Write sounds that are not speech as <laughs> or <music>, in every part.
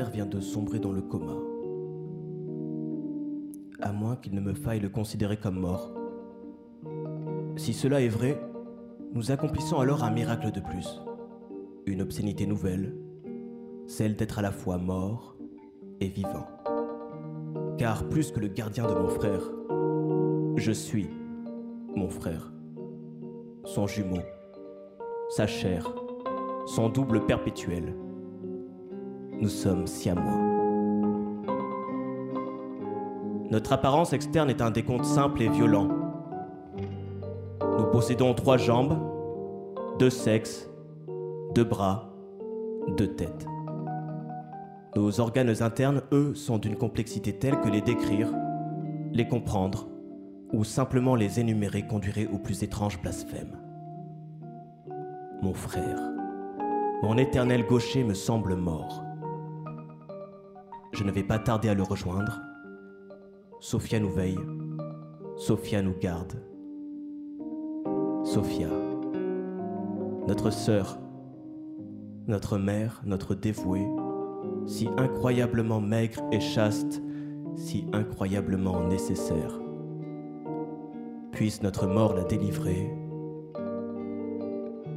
Vient de sombrer dans le coma. À moins qu'il ne me faille le considérer comme mort. Si cela est vrai, nous accomplissons alors un miracle de plus. Une obscénité nouvelle, celle d'être à la fois mort et vivant. Car plus que le gardien de mon frère, je suis mon frère, son jumeau, sa chair, son double perpétuel. Nous sommes siamois. Notre apparence externe est un décompte simple et violent. Nous possédons trois jambes, deux sexes, deux bras, deux têtes. Nos organes internes, eux, sont d'une complexité telle que les décrire, les comprendre ou simplement les énumérer conduirait au plus étrange blasphème. Mon frère, mon éternel gaucher me semble mort. Je ne vais pas tarder à le rejoindre. Sophia nous veille. Sophia nous garde. Sophia, notre sœur, notre mère, notre dévouée, si incroyablement maigre et chaste, si incroyablement nécessaire. Puisse notre mort la délivrer.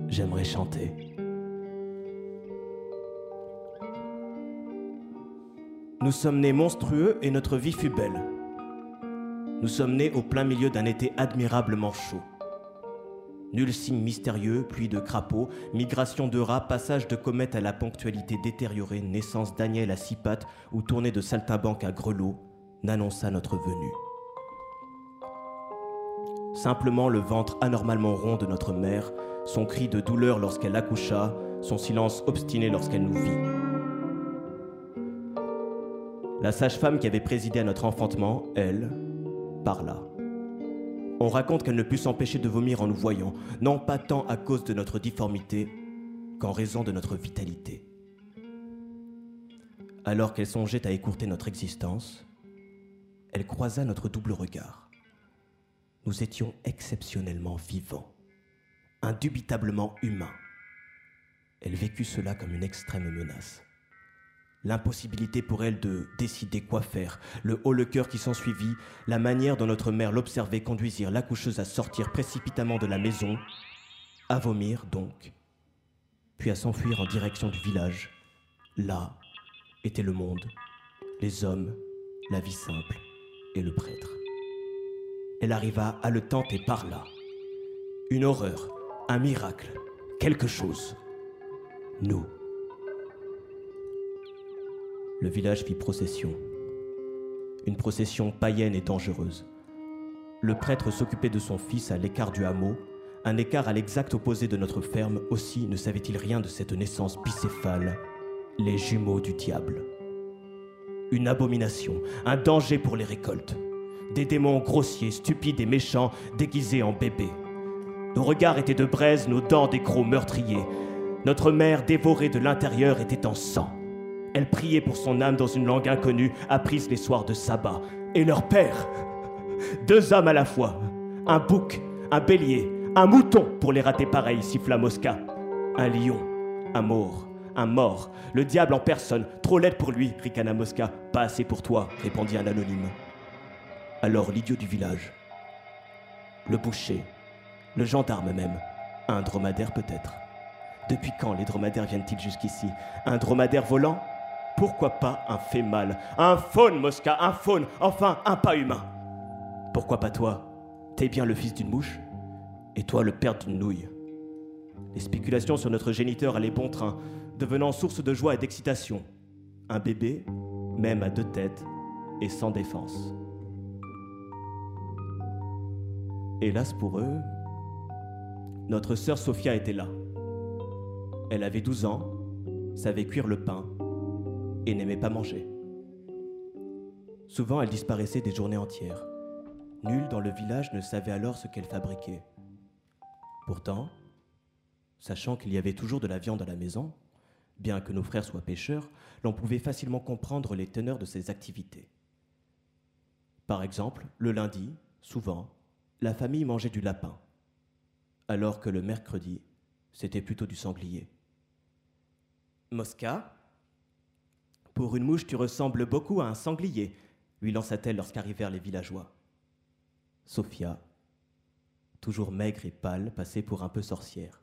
J'aimerais chanter. Nous sommes nés monstrueux et notre vie fut belle. Nous sommes nés au plein milieu d'un été admirablement chaud. Nul signe mystérieux, pluie de crapauds, migration de rats, passage de comètes à la ponctualité détériorée, naissance d'Agnel à six pattes ou tournée de saltimbanque à grelot n'annonça notre venue. Simplement le ventre anormalement rond de notre mère, son cri de douleur lorsqu'elle accoucha, son silence obstiné lorsqu'elle nous vit. La sage-femme qui avait présidé à notre enfantement, elle, parla. On raconte qu'elle ne put s'empêcher de vomir en nous voyant, non pas tant à cause de notre difformité qu'en raison de notre vitalité. Alors qu'elle songeait à écourter notre existence, elle croisa notre double regard. Nous étions exceptionnellement vivants, indubitablement humains. Elle vécut cela comme une extrême menace l'impossibilité pour elle de décider quoi faire, le haut le cœur qui s'ensuivit, la manière dont notre mère l'observait conduisir l'accoucheuse à sortir précipitamment de la maison, à vomir donc, puis à s'enfuir en direction du village. Là était le monde, les hommes, la vie simple et le prêtre. Elle arriva haletante et parla. Une horreur, un miracle, quelque chose. Nous. Le village fit procession. Une procession païenne et dangereuse. Le prêtre s'occupait de son fils à l'écart du hameau, un écart à l'exact opposé de notre ferme aussi ne savait-il rien de cette naissance bicéphale, les jumeaux du diable. Une abomination, un danger pour les récoltes. Des démons grossiers, stupides et méchants, déguisés en bébés. Nos regards étaient de braise, nos dents des crocs meurtriers. Notre mère, dévorée de l'intérieur, était en sang. Elle priait pour son âme dans une langue inconnue, apprise les soirs de sabbat. Et leur père, deux hommes à la fois, un bouc, un bélier, un mouton pour les rater pareil, siffla Mosca. Un lion, un mort, un mort, le diable en personne, trop laide pour lui, ricana Mosca. Pas assez pour toi, répondit un anonyme. Alors l'idiot du village, le boucher, le gendarme même, un dromadaire peut-être. Depuis quand les dromadaires viennent-ils jusqu'ici? Un dromadaire volant? Pourquoi pas un fait mal? Un faune, Mosca, un faune, enfin un pas humain. Pourquoi pas toi? T'es bien le fils d'une mouche Et toi le père d'une nouille. Les spéculations sur notre géniteur allaient bon train, devenant source de joie et d'excitation. Un bébé, même à deux têtes, et sans défense. Hélas pour eux, Notre sœur Sophia était là. Elle avait 12 ans, savait cuire le pain et n'aimait pas manger. Souvent, elle disparaissait des journées entières. Nul dans le village ne savait alors ce qu'elle fabriquait. Pourtant, sachant qu'il y avait toujours de la viande à la maison, bien que nos frères soient pêcheurs, l'on pouvait facilement comprendre les teneurs de ses activités. Par exemple, le lundi, souvent, la famille mangeait du lapin, alors que le mercredi, c'était plutôt du sanglier. Mosca, pour une mouche, tu ressembles beaucoup à un sanglier, lui lança-t-elle lorsqu'arrivèrent les villageois. Sophia, toujours maigre et pâle, passait pour un peu sorcière.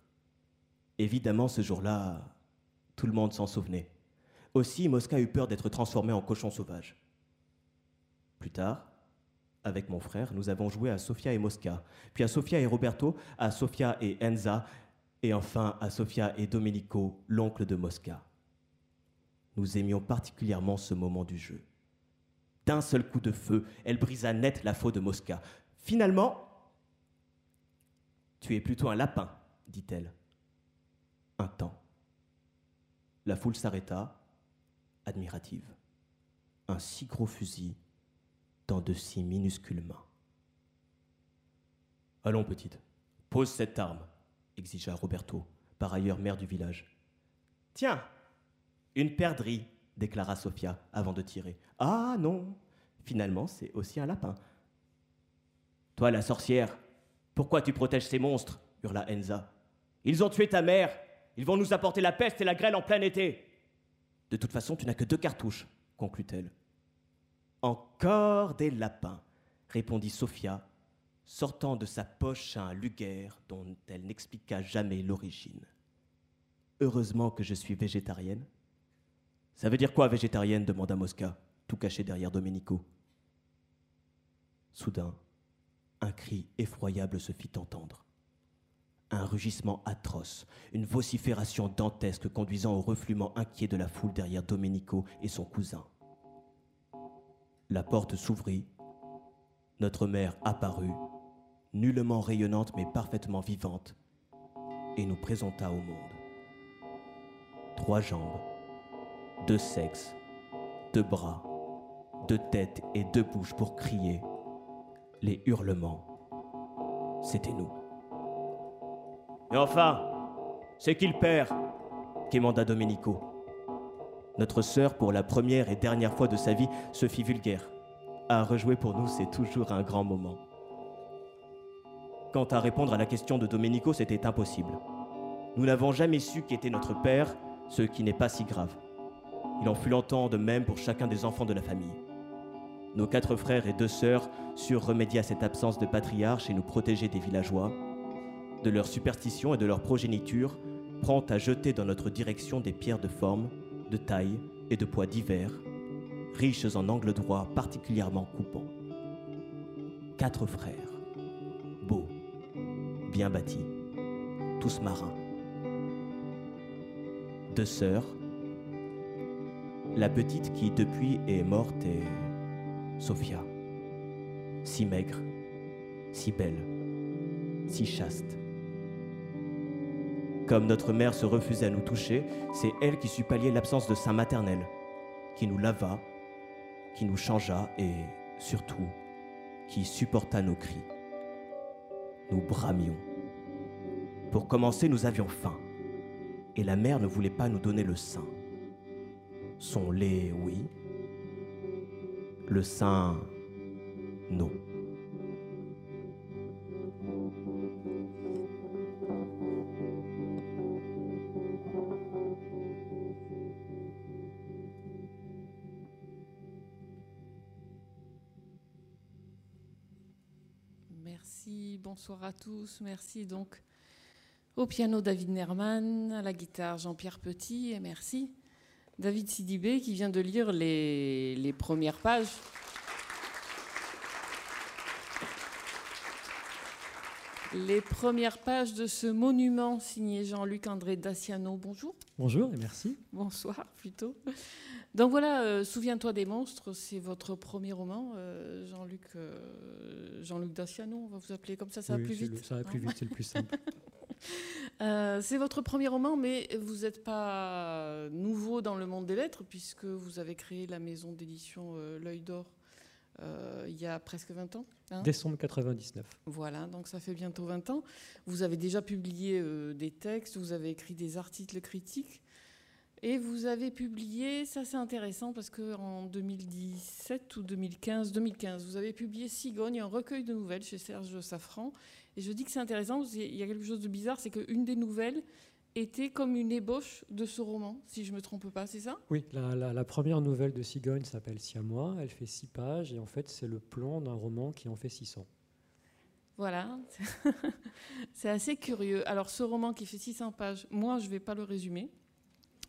Évidemment, ce jour-là, tout le monde s'en souvenait. Aussi, Mosca eut peur d'être transformé en cochon sauvage. Plus tard, avec mon frère, nous avons joué à Sofia et Mosca, puis à Sofia et Roberto, à Sofia et Enza, et enfin à Sofia et Domenico, l'oncle de Mosca. Nous aimions particulièrement ce moment du jeu. D'un seul coup de feu, elle brisa net la faux de Mosca. Finalement, tu es plutôt un lapin, dit-elle. Un temps. La foule s'arrêta, admirative. Un si gros fusil dans de si minuscules mains. Allons, petite, pose cette arme, exigea Roberto, par ailleurs maire du village. Tiens, une perdrix, déclara Sophia avant de tirer. Ah non, finalement c'est aussi un lapin. Toi, la sorcière, pourquoi tu protèges ces monstres? hurla Enza. Ils ont tué ta mère. Ils vont nous apporter la peste et la grêle en plein été. De toute façon, tu n'as que deux cartouches, conclut-elle. Encore des lapins, répondit Sophia, sortant de sa poche un luguerre dont elle n'expliqua jamais l'origine. Heureusement que je suis végétarienne. Ça veut dire quoi, végétarienne demanda Mosca, tout caché derrière Domenico. Soudain, un cri effroyable se fit entendre. Un rugissement atroce, une vocifération dantesque conduisant au refluement inquiet de la foule derrière Domenico et son cousin. La porte s'ouvrit, notre mère apparut, nullement rayonnante mais parfaitement vivante, et nous présenta au monde. Trois jambes, deux sexes, deux bras, deux têtes et deux bouches pour crier. Les hurlements, c'était nous. Et enfin, c'est qui le père quémanda Domenico. Notre sœur, pour la première et dernière fois de sa vie, se fit vulgaire. À rejouer pour nous, c'est toujours un grand moment. Quant à répondre à la question de Domenico, c'était impossible. Nous n'avons jamais su qui était notre père, ce qui n'est pas si grave. Il en fut longtemps de même pour chacun des enfants de la famille. Nos quatre frères et deux sœurs surent remédier à cette absence de patriarche et nous protéger des villageois, de leurs superstitions et de leur progéniture, prompt à jeter dans notre direction des pierres de forme, de taille et de poids divers, riches en angles droits particulièrement coupants. Quatre frères, beaux, bien bâtis, tous marins. Deux sœurs, la petite qui depuis est morte est Sophia, si maigre, si belle, si chaste. Comme notre mère se refusait à nous toucher, c'est elle qui sut pallier l'absence de sein maternel, qui nous lava, qui nous changea et, surtout, qui supporta nos cris. Nous bramions. Pour commencer, nous avions faim, et la mère ne voulait pas nous donner le sein. Son lait, oui. Le sein, non. Merci, bonsoir à tous. Merci donc au piano David Nerman, à la guitare Jean-Pierre Petit et merci David Sidibé qui vient de lire les, les premières pages. Les premières pages de ce monument signé Jean-Luc André Daciano. Bonjour. Bonjour et merci. Bonsoir plutôt. Donc voilà, euh, Souviens-toi des monstres, c'est votre premier roman, euh, Jean-Luc euh, Jean-Luc Daciano, on va vous appeler comme ça, ça va plus vite. le- ça va plus vite, c'est le plus simple. <laughs> Euh, c'est votre premier roman, mais vous n'êêtes pas nouveau dans le monde des lettres, puisque vous avez créé la maison d'édition euh, L'œil d'or euh, il y a presque 20 ans. Hein? Décembre 99. Voilà, donc ça fait bientôt 20 ans. Vous avez déjà publié des textes, vous avez écrit des articles critiques. Et vous avez publié, ça c'est intéressant parce qu'en 2017 ou 2015, 2015, vous avez publié Cigogne, un recueil de nouvelles chez Serge Safran. Et je dis que c'est intéressant, parce qu'il y a quelque chose de bizarre, c'est qu'une des nouvelles était comme une ébauche de ce roman, si je ne me trompe pas, c'est ça? Oui, la, première nouvelle de Cigogne s'appelle Siamois, elle fait six pages, et en fait c'est le plan d'un roman qui en fait 600. Voilà, <laughs> c'est assez curieux. Alors ce roman qui fait 600 pages, moi je ne vais pas le résumer,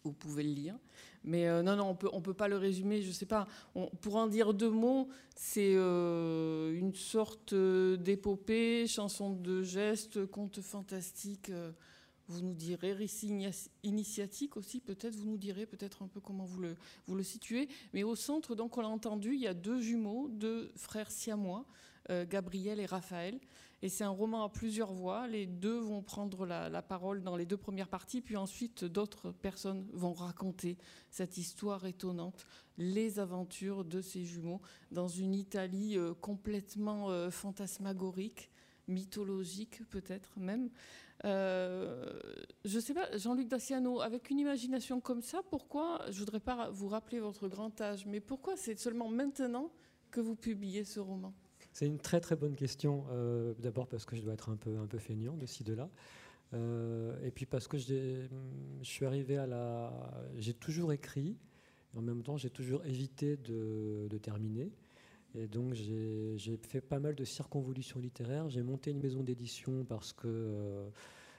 vous pouvez le lire. Mais euh, non, non, on peut, ne on peut pas le résumer, je ne sais pas. Pour en dire deux mots, c'est euh, une sorte euh, d'épopée, chanson de gestes, conte fantastique. vous nous direz, récit initiatique aussi, peut-être, vous nous direz peut-être un peu comment vous le, vous le situez. Mais au centre, donc, on l'a entendu, il y a deux jumeaux, deux frères siamois, Gabriel et Raphaël. Et c'est un roman à plusieurs voix. Les deux vont prendre la, parole dans les deux premières parties, puis ensuite d'autres personnes vont raconter cette histoire étonnante, les aventures de ces jumeaux dans une Italie euh, complètement euh, fantasmagorique, mythologique peut-être même. Euh, je ne sais pas, Jean-Luc Daciano, avec une imagination comme ça, pourquoi, je ne voudrais pas vous rappeler votre grand âge, mais pourquoi c'est seulement maintenant que vous publiez ce roman? C'est une très très bonne question. Euh, d'abord parce que je dois être un peu, un peu feignant de ci, de là. Euh, et puis parce que je suis arrivé à la. J'ai toujours écrit, en même temps j'ai toujours évité de, terminer. Et donc j'ai fait pas mal de circonvolutions littéraires. J'ai monté une maison d'édition parce que. Euh,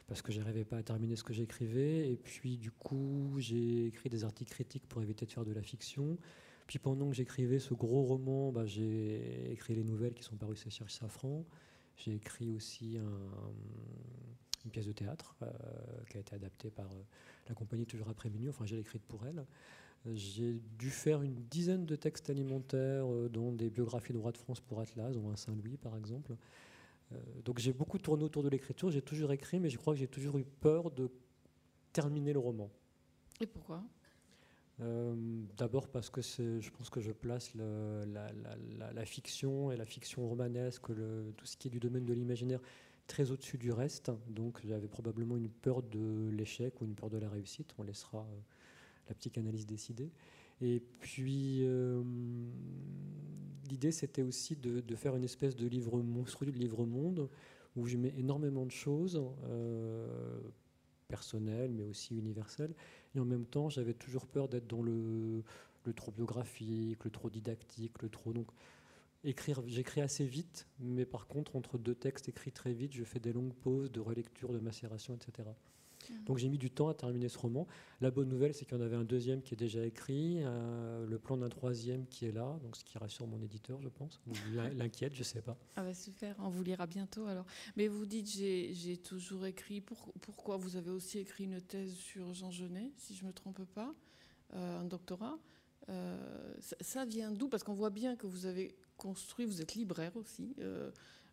parce que j'arrivais pas à terminer ce que j'écrivais. Et puis, du coup, j'ai écrit des articles critiques pour éviter de faire de la fiction. Puis pendant que j'écrivais ce gros roman, bah, j'ai écrit les nouvelles qui sont parues chez Serge Safran. J'ai écrit aussi une pièce de théâtre euh, qui a été adaptée par euh, la compagnie Toujours après minuit. Enfin, j'ai écrite pour elle. J'ai dû faire une dizaine de textes alimentaires, euh, dont des biographies de roi de France pour Atlas, dont un Saint-Louis par exemple. donc j'ai beaucoup tourné autour de l'écriture. J'ai toujours écrit, mais je crois que j'ai toujours eu peur de terminer le roman. Et pourquoi? Euh, d'abord parce que je pense que je place la, fiction et la fiction romanesque, tout ce qui est du domaine de l'imaginaire, très au-dessus du reste. Donc j'avais probablement une peur de l'échec ou une peur de la réussite. On laissera euh, la petite analyse décider. Et puis euh, l'idée c'était aussi de, faire une espèce de livre monstrueux, de livre monde, où je mets énormément de choses personnelles mais aussi universelles et en même temps, j'avais toujours peur d'être dans le, trop biographique, le trop didactique, le trop. Donc, écrire, j'écris assez vite, mais par contre, entre deux textes écrits très vite, je fais des longues pauses de relecture, de macération, etc. Donc j'ai mis du temps à terminer ce roman. La bonne nouvelle, c'est qu'il y en avait un deuxième qui est déjà écrit, euh, le plan d'un troisième qui est là, donc ce qui rassure mon éditeur, je pense, ou <laughs> l'inquiète, je sais pas. Ah bah super, on vous lira bientôt alors. Mais vous dites j'ai toujours écrit. pourquoi vous avez aussi écrit une thèse sur Jean Genet, si je me trompe pas, euh, un doctorat. Euh, ça, vient d'où? Parce qu'on voit bien que vous avez construit, vous êtes libraire aussi.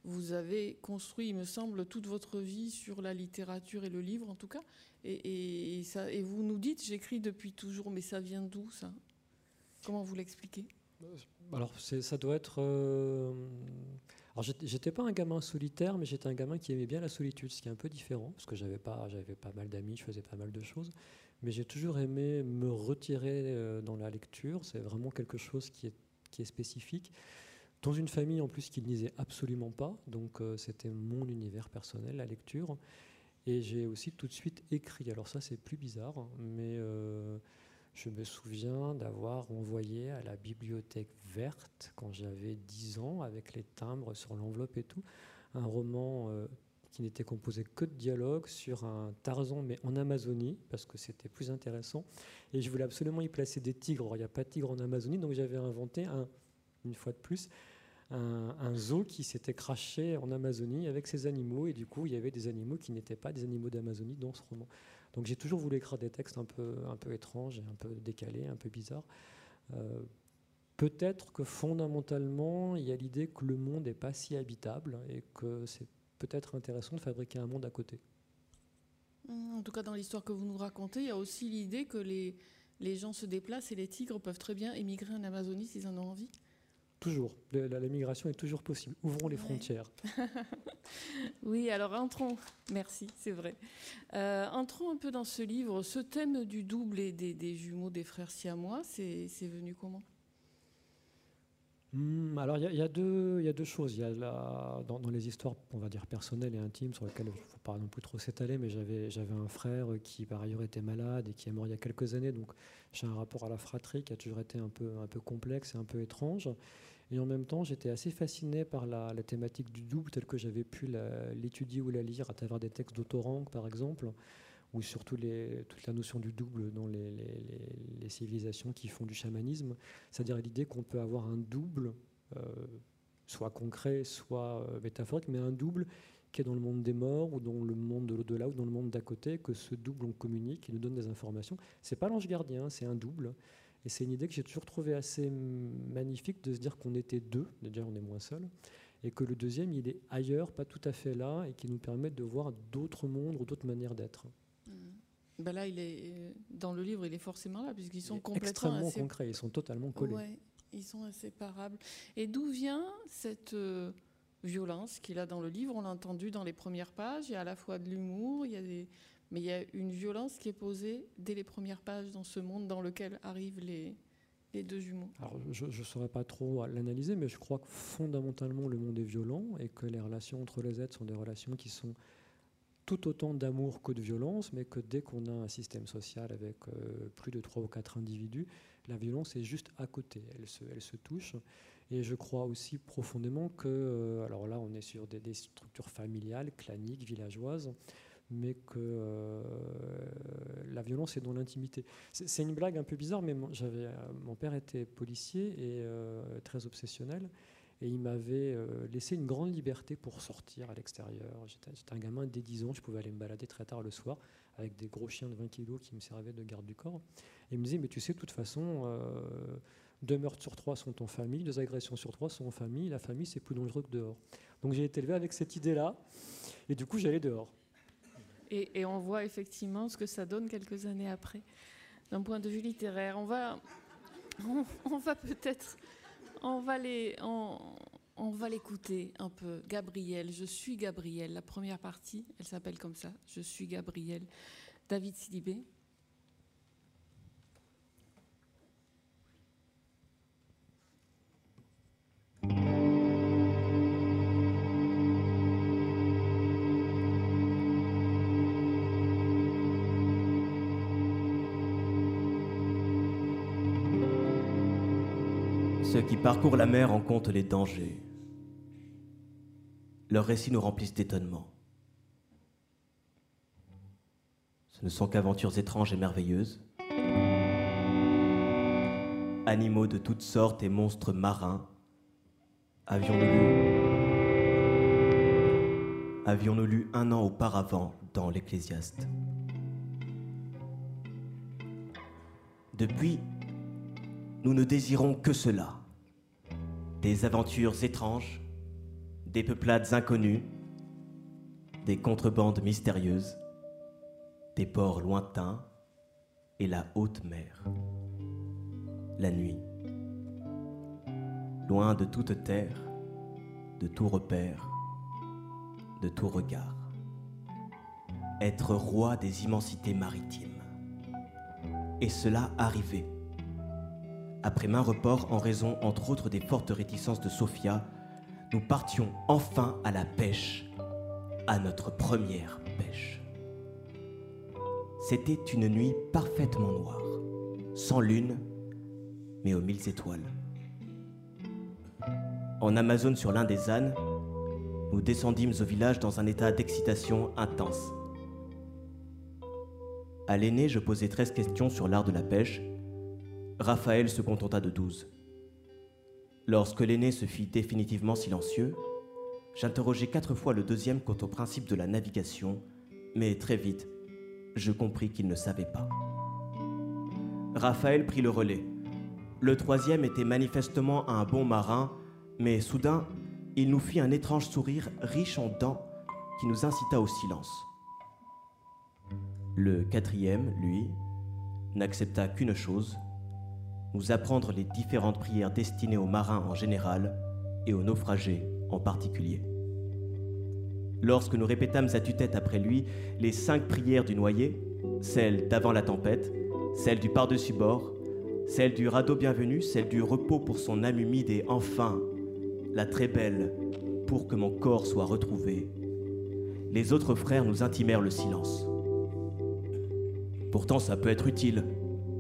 Vous avez construit, il me semble, toute votre vie sur la littérature et le livre, en tout cas. Et, vous nous dites, j'écris depuis toujours, mais ça vient d'où, ça? Comment vous l'expliquez? Alors, ça doit être... Euh... Alors, j'étais pas un gamin solitaire, mais j'étais un gamin qui aimait bien la solitude, ce qui est un peu différent, parce que j'avais pas, pas mal d'amis, je faisais pas mal de choses. Mais j'ai toujours aimé me retirer euh, dans la lecture. C'est vraiment quelque chose qui est, qui est spécifique dans une famille en plus qui ne lisait absolument pas, donc euh, c'était mon univers personnel, la lecture. Et j'ai aussi tout de suite écrit. Alors ça c'est plus bizarre, mais euh, je me souviens d'avoir envoyé à la bibliothèque verte quand j'avais 10 ans, avec les timbres sur l'enveloppe et tout, un roman euh, qui n'était composé que de dialogues sur un Tarzan, mais en Amazonie, parce que c'était plus intéressant. Et je voulais absolument y placer des tigres. il n'y a pas de tigres en Amazonie, donc j'avais inventé un, une fois de plus, un, zoo qui s'était craché en Amazonie avec ses animaux, et du coup, il y avait des animaux qui n'étaient pas des animaux d'Amazonie dans ce roman. Donc j'ai toujours voulu écrire des textes un peu, un peu étranges, un peu décalés, un peu bizarres. Euh, peut-être que fondamentalement, il y a l'idée que le monde n'est pas si habitable et que c'est peut-être intéressant de fabriquer un monde à côté. Mmh, en tout cas, dans l'histoire que vous nous racontez, il y a aussi l'idée que les, les gens se déplacent et les tigres peuvent très bien émigrer en Amazonie s'ils en ont envie. Toujours. La, migration est toujours possible. Ouvrons les frontières. <laughs> oui, alors entrons. Merci, c'est vrai. Euh, entrons un peu dans ce livre. Ce thème du double et des, des jumeaux des frères siamois, c'est venu comment? Hmm, alors il y, y, a deux choses. Il y a dans, les histoires, on va dire personnelles et intimes, sur lesquelles il ne faut pas non plus trop s'étaler, mais j'avais un frère qui par ailleurs était malade et qui est mort il y a quelques années, donc j'ai un rapport à la fratrie qui a toujours été un peu, un peu complexe et un peu étrange. Et en même temps, j'étais assez fasciné par la, thématique du double, telle que j'avais pu l'étudier ou la lire à travers des textes d'Autorang, par exemple ou surtout toute la notion du double dans les, civilisations qui font du chamanisme, c'est-à-dire l'idée qu'on peut avoir un double, euh, soit concret, soit euh, métaphorique, mais un double qui est dans le monde des morts ou dans le monde de l'au-delà ou dans le monde d'à côté, que ce double on communique, il nous donne des informations. C'est pas l'ange gardien, c'est un double. Et c'est une idée que j'ai toujours trouvée assez magnifique de se dire qu'on était deux, déjà on est moins seul, et que le deuxième il est ailleurs, pas tout à fait là, et qui nous permet de voir d'autres mondes ou d'autres manières d'être. Ben là, il est dans le livre, il est forcément là puisqu'ils sont complètement extrêmement concrets, ils sont totalement collés. Ouais, ils sont inséparables. Et d'où vient cette euh, violence qu'il a dans le livre? On l'a entendu dans les premières pages. Il y a à la fois de l'humour, il y a des... mais il y a une violence qui est posée dès les premières pages dans ce monde dans lequel arrivent les, deux jumeaux. Alors, je ne saurais pas trop l'analyser, mais je crois que fondamentalement le monde est violent et que les relations entre les êtres sont des relations qui sont tout autant d'amour que de violence, mais que dès qu'on a un système social avec euh, plus de trois ou quatre individus, la violence est juste à côté, elle se, elle se touche. Et je crois aussi profondément que, euh, alors là on est sur des, structures familiales, claniques, villageoises, mais que euh, la violence est dans l'intimité. C'est une blague un peu bizarre, mais mon, mon père était policier et très obsessionnel. Et il m'avait euh, laissé une grande liberté pour sortir à l'extérieur. J'étais un gamin dès 10 ans, je pouvais aller me balader très tard le soir avec des gros chiens de 20 kilos qui me servaient de garde du corps. Et il me disait, mais tu sais, de toute façon, euh, deux meurtres sur trois sont en famille, deux agressions sur trois sont en famille, la famille c'est plus dangereux que dehors. Donc j'ai été élevé avec cette idée-là, et du coup j'allais dehors. Et, on voit effectivement ce que ça donne quelques années après, d'un point de vue littéraire. On va, on va peut-être on va les, on, va l'écouter un peu. Gabriel, je suis Gabriel. La première partie, elle s'appelle comme ça. Je suis Gabriel. David Sidibé. Qui parcourent la mer en comptent les dangers. Leurs récits nous remplissent d'étonnement. Ce ne sont qu'aventures étranges et merveilleuses. Animaux de toutes sortes et monstres marins. Avions-nous lu? Avions-nous lu un an auparavant dans l'Ecclésiaste? Depuis, nous ne désirons que cela des aventures étranges, des peuplades inconnues, des contrebandes mystérieuses, des ports lointains et la haute mer. La nuit, loin de toute terre, de tout repère, de tout regard. Être roi des immensités maritimes. Et cela arrivait après main report en raison entre autres des fortes réticences de Sophia, nous partions enfin à la pêche, à notre première pêche. C'était une nuit parfaitement noire, sans lune, mais aux mille étoiles. En Amazone sur l'un des ânes, nous descendîmes au village dans un état d'excitation intense. À l'aîné, je posai 13 questions sur l'art de la pêche, Raphaël se contenta de douze. Lorsque l'aîné se fit définitivement silencieux, j'interrogeai quatre fois le deuxième quant au principe de la navigation, mais très vite, je compris qu'il ne savait pas. Raphaël prit le relais. Le troisième était manifestement un bon marin, mais soudain, il nous fit un étrange sourire riche en dents qui nous incita au silence. Le quatrième, lui, n'accepta qu'une chose, nous apprendre les différentes prières destinées aux marins en général et aux naufragés en particulier. Lorsque nous répétâmes à tue-tête après lui les cinq prières du noyé, celle d'avant la tempête, celle du par-dessus bord, celle du radeau bienvenu, celle du repos pour son âme humide et enfin la très belle pour que mon corps soit retrouvé, les autres frères nous intimèrent le silence. Pourtant, ça peut être utile,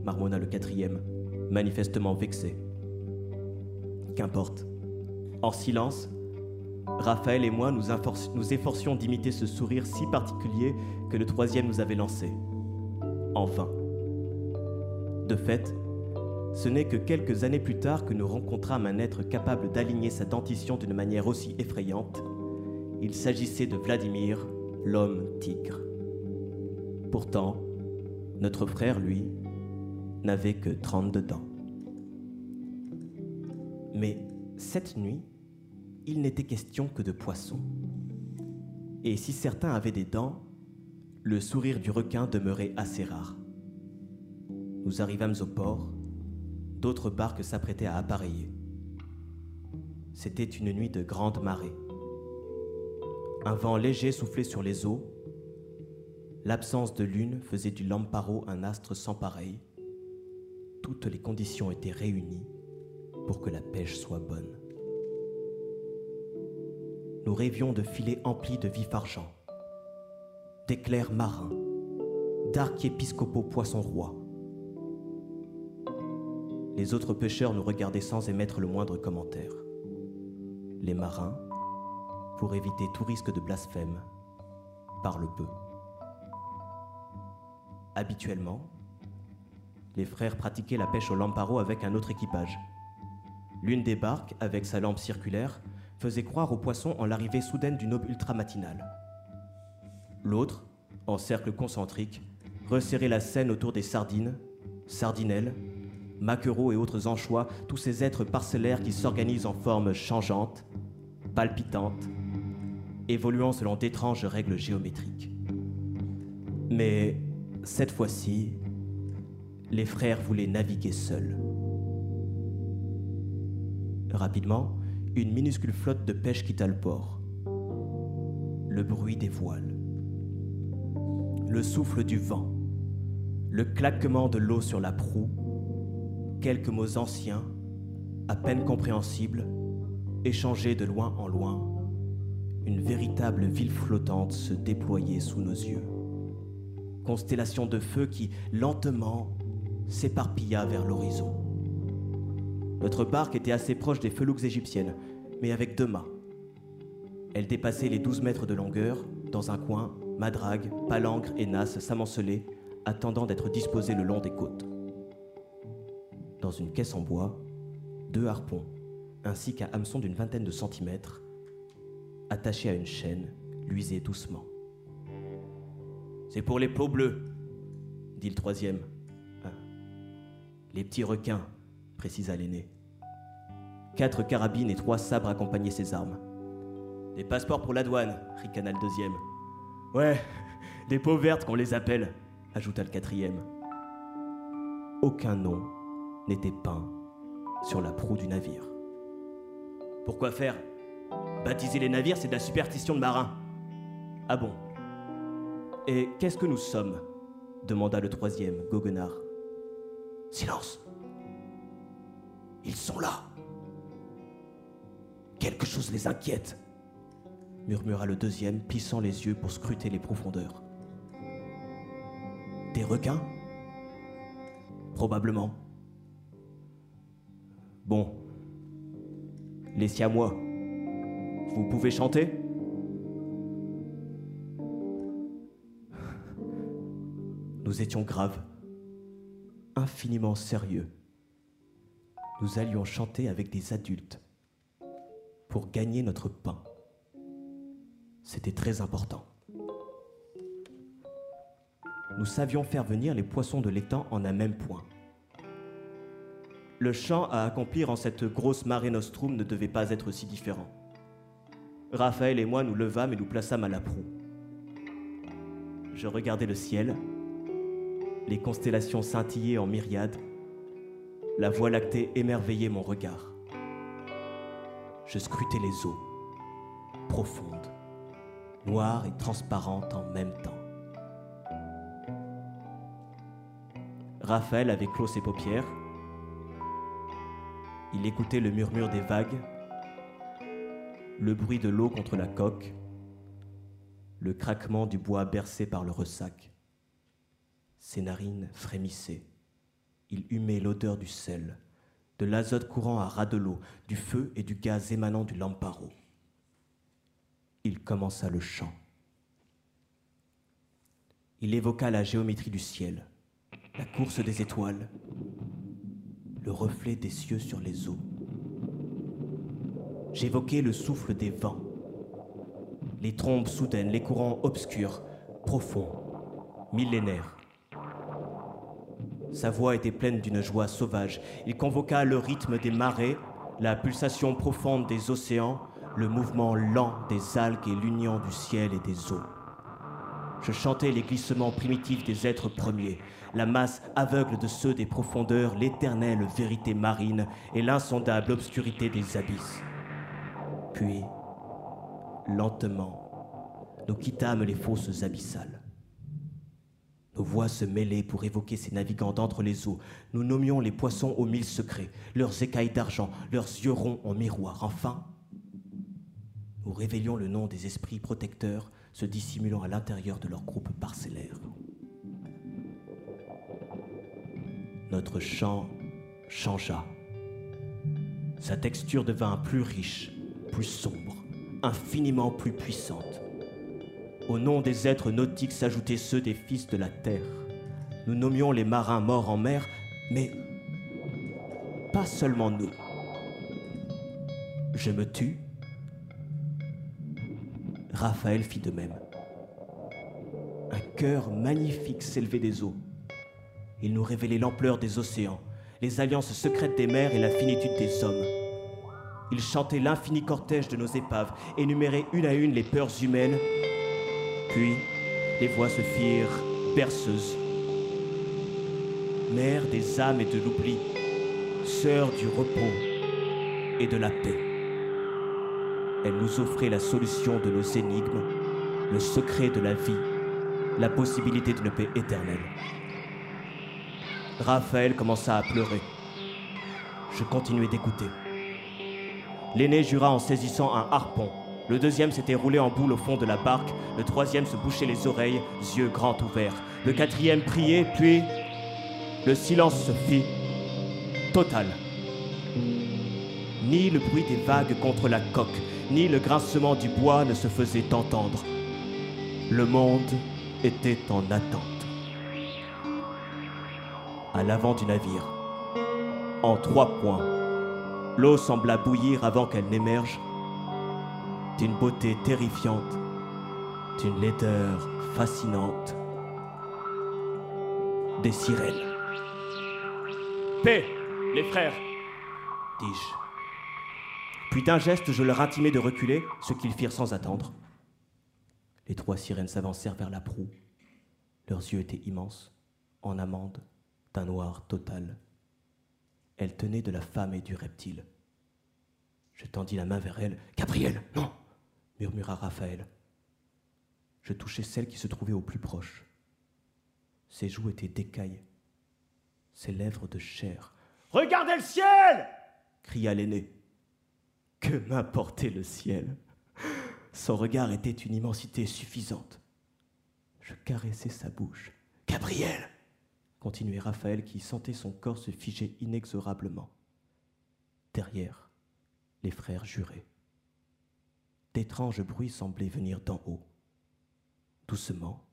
marmonna le quatrième, manifestement vexé. Qu'importe. En silence, Raphaël et moi nous, nous efforcions d'imiter ce sourire si particulier que le troisième nous avait lancé. Enfin. De fait, ce n'est que quelques années plus tard que nous rencontrâmes un être capable d'aligner sa dentition d'une manière aussi effrayante. Il s'agissait de Vladimir, l'homme tigre. Pourtant, notre frère, lui, n'avait que 32 dents. Mais cette nuit, il n'était question que de poissons. Et si certains avaient des dents, le sourire du requin demeurait assez rare. Nous arrivâmes au port, d'autres barques s'apprêtaient à appareiller. C'était une nuit de grande marée. Un vent léger soufflait sur les eaux. L'absence de lune faisait du Lamparo un astre sans pareil. Toutes les conditions étaient réunies pour que la pêche soit bonne. Nous rêvions de filets emplis de vif argent, d'éclairs marins, d'archiépiscopaux poissons rois. Les autres pêcheurs nous regardaient sans émettre le moindre commentaire. Les marins, pour éviter tout risque de blasphème, parlent peu. Habituellement, les frères pratiquaient la pêche au lamparo avec un autre équipage. L'une des barques, avec sa lampe circulaire, faisait croire aux poissons en l'arrivée soudaine d'une aube ultramatinale. L'autre, en cercle concentrique, resserrait la scène autour des sardines, sardinelles, maquereaux et autres anchois, tous ces êtres parcellaires qui s'organisent en formes changeantes, palpitantes, évoluant selon d'étranges règles géométriques. Mais cette fois-ci, les frères voulaient naviguer seuls. Rapidement, une minuscule flotte de pêche quitta le port. Le bruit des voiles, le souffle du vent, le claquement de l'eau sur la proue, quelques mots anciens, à peine compréhensibles, échangés de loin en loin, une véritable ville flottante se déployait sous nos yeux. Constellation de feu qui, lentement, s'éparpilla vers l'horizon. Notre barque était assez proche des felouques égyptiennes, mais avec deux mâts. Elle dépassait les 12 mètres de longueur. Dans un coin, madrague, palangre et nasse s'amoncelaient, attendant d'être disposées le long des côtes. Dans une caisse en bois, deux harpons, ainsi qu'un hameçon d'une vingtaine de centimètres, attaché à une chaîne, luisait doucement. C'est pour les peaux bleues, dit le troisième. Les petits requins, précisa l'aîné. Quatre carabines et trois sabres accompagnaient ces armes. Des passeports pour la douane, ricana le deuxième. Ouais, des peaux vertes qu'on les appelle, ajouta le quatrième. Aucun nom n'était peint sur la proue du navire. Pourquoi faire? Baptiser les navires, c'est de la superstition de marin. Ah bon? Et qu'est-ce que nous sommes? demanda le troisième, goguenard. Silence Ils sont là Quelque chose les inquiète murmura le deuxième, plissant les yeux pour scruter les profondeurs. Des requins? Probablement. Bon. Les siamois. Vous pouvez chanter? Nous étions graves, infiniment sérieux. Nous allions chanter avec des adultes pour gagner notre pain. C'était très important. Nous savions faire venir les poissons de l'étang en un même point. Le chant à accomplir en cette grosse marée nostrum ne devait pas être si différent. Raphaël et moi nous levâmes et nous plaçâmes à la proue. Je regardais le ciel, Les constellations scintillaient en myriades. La voie lactée émerveillait mon regard. Je scrutais les eaux, profondes, noires et transparentes en même temps. Raphaël avait clos ses paupières. Il écoutait le murmure des vagues, le bruit de l'eau contre la coque, le craquement du bois bercé par le ressac. Ses narines frémissaient. Il humait l'odeur du sel, de l'azote courant à ras de l'eau, du feu et du gaz émanant du lamparo. Il commença le chant. Il évoqua la géométrie du ciel, la course des étoiles, le reflet des cieux sur les eaux. J'évoquais le souffle des vents, les trombes soudaines, les courants obscurs, profonds, millénaires. Sa voix était pleine d'une joie sauvage. Il convoqua le rythme des marées, la pulsation profonde des océans, le mouvement lent des algues et l'union du ciel et des eaux. Je chantais les glissements primitifs des êtres premiers, la masse aveugle de ceux des profondeurs, l'éternelle vérité marine et l'insondable obscurité des abysses. Puis, lentement, nous quittâmes les fosses abyssales. Voix se mêlaient pour évoquer ces navigants d'entre les eaux. Nous nommions les poissons aux mille secrets, leurs écailles d'argent, leurs yeux ronds en miroir. Enfin, nous révélions le nom des esprits protecteurs se dissimulant à l'intérieur de leur groupe parcellaire. Notre chant changea. Sa texture devint plus riche, plus sombre, infiniment plus puissante. Au nom des êtres nautiques s'ajoutaient ceux des fils de la terre. Nous nommions les marins morts en mer, mais pas seulement nous. Je me tue. Raphaël fit de même. Un cœur magnifique s'élevait des eaux. Il nous révélait l'ampleur des océans, les alliances secrètes des mers et la finitude des hommes. Il chantait l'infini cortège de nos épaves, énumérait une à une les peurs humaines. Puis, les voix se firent berceuses. Mère des âmes et de l'oubli, sœur du repos et de la paix. Elle nous offrait la solution de nos énigmes, le secret de la vie, la possibilité d'une paix éternelle. Raphaël commença à pleurer. Je continuais d'écouter. L'aîné jura en saisissant un harpon. Le deuxième s'était roulé en boule au fond de la barque. Le troisième se bouchait les oreilles, yeux grands ouverts. Le quatrième priait, puis le silence se fit total. Ni le bruit des vagues contre la coque, ni le grincement du bois ne se faisaient entendre. Le monde était en attente. À l'avant du navire, en trois points, l'eau sembla bouillir avant qu'elle n'émerge, d'une beauté terrifiante, d'une laideur fascinante, des sirènes. Paix, les frères, dis-je. Puis d'un geste, je leur intimai de reculer, ce qu'ils firent sans attendre. Les trois sirènes s'avancèrent vers la proue. Leurs yeux étaient immenses, en amande, d'un noir total. Elles tenaient de la femme et du reptile. Je tendis la main vers elle. Gabriel, non murmura Raphaël. Je touchai celle qui se trouvait au plus proche. Ses joues étaient d'écailles, ses lèvres de chair. Regardez le ciel cria l'aîné. Que m'importait le ciel? Son regard était une immensité suffisante. Je caressai sa bouche. Gabriel continuait Raphaël qui sentait son corps se figer inexorablement. Derrière, les frères juraient. D'étranges bruits semblaient venir d'en haut. Doucement,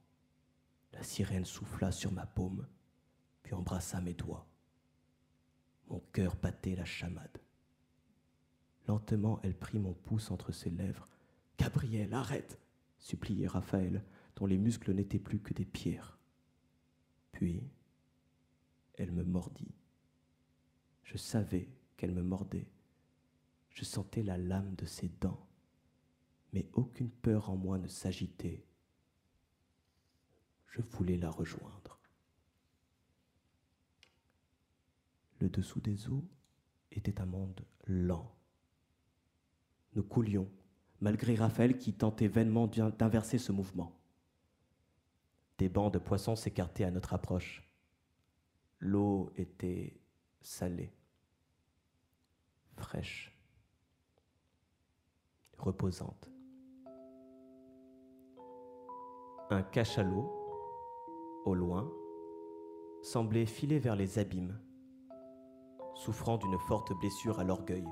la sirène souffla sur ma paume, puis embrassa mes doigts. Mon cœur battait la chamade. Lentement, elle prit mon pouce entre ses lèvres. Gabriel, arrête suppliait Raphaël, dont les muscles n'étaient plus que des pierres. Puis, elle me mordit. Je savais qu'elle me mordait. Je sentais la lame de ses dents, mais aucune peur en moi ne s'agitait. Je voulais la rejoindre. le dessous des eaux était un monde lent. Nous coulions, malgré Raphaël qui tentait vainement d'inverser ce mouvement. Des bancs de poissons s'écartaient à notre approche. L'eau était salée, fraîche, reposante. Un cachalot, au loin, semblait filer vers les abîmes, souffrant d'une forte blessure à l'orgueil.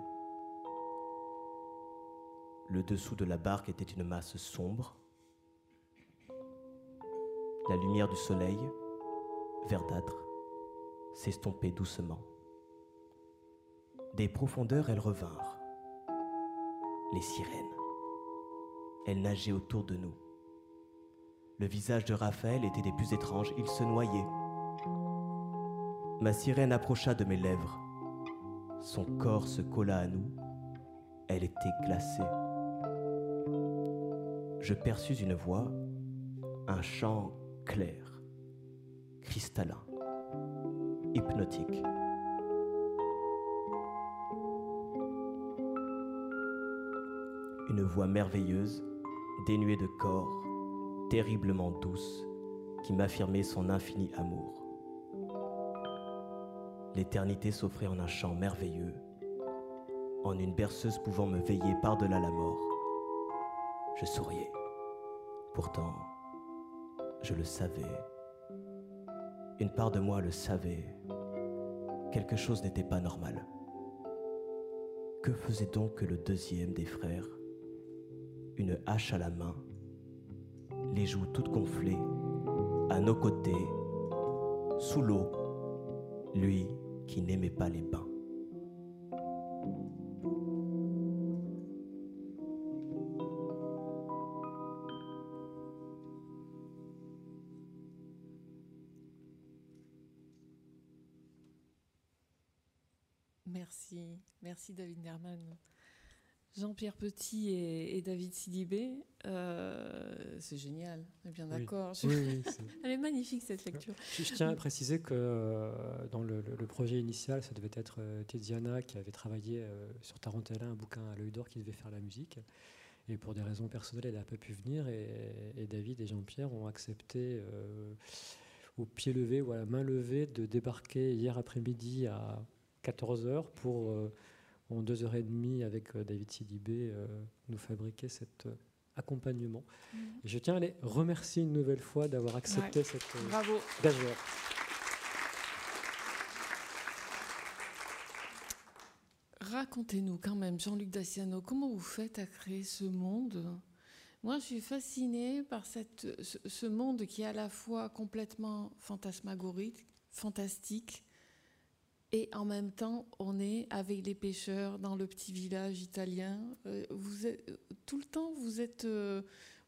Le dessous de la barque était une masse sombre. La lumière du soleil, verdâtre, s'estompait doucement. Des profondeurs, elles revinrent. Les sirènes. Elles nageaient autour de nous. Le visage de Raphaël était des plus étranges, il se noyait. Ma sirène approcha de mes lèvres. Son corps se colla à nous. Elle était glacée. Je perçus une voix, un chant clair, cristallin, hypnotique. Une voix merveilleuse, dénuée de corps, terriblement douce, qui m'affirmait son infini amour. L'éternité s'offrait en un chant merveilleux, en une berceuse pouvant me veiller par-delà la mort. Je souriais. Pourtant, je le savais. Une part de moi le savait. Quelque chose n'était pas normal. Que faisait donc le deuxième des frères? Une hache à la main, les joues toutes gonflées, à nos côtés, sous l'eau, lui qui n'aimait pas les bains. Petit et, David Sidibé, euh, c'est génial, on est bien d'accord. <laughs> Elle est magnifique cette lecture. Je, tiens à préciser que euh, dans le, projet initial, ça devait être euh, Tiziana qui avait travaillé sur Tarantella, un bouquin à l'œil d'or qui devait faire la musique. Et pour des raisons personnelles, elle n'a pas pu venir. Et, David et Jean-Pierre ont accepté au pied levé ou à la main levée de débarquer hier après-midi à 14h pour en deux heures et demie avec euh, David Sidibé euh, nous fabriquer cet euh, accompagnement. Mm. Et je tiens à les remercier une nouvelle fois d'avoir accepté cette Bravo. Racontez-nous quand même, Jean-Luc Daciano, comment vous faites à créer ce monde? Moi, je suis fascinée par cette, ce monde qui est à la fois complètement fantasmagorique, fantastique, et en même temps, on est avec les pêcheurs dans le petit village italien. Euh, tout le temps, vous êtes, euh,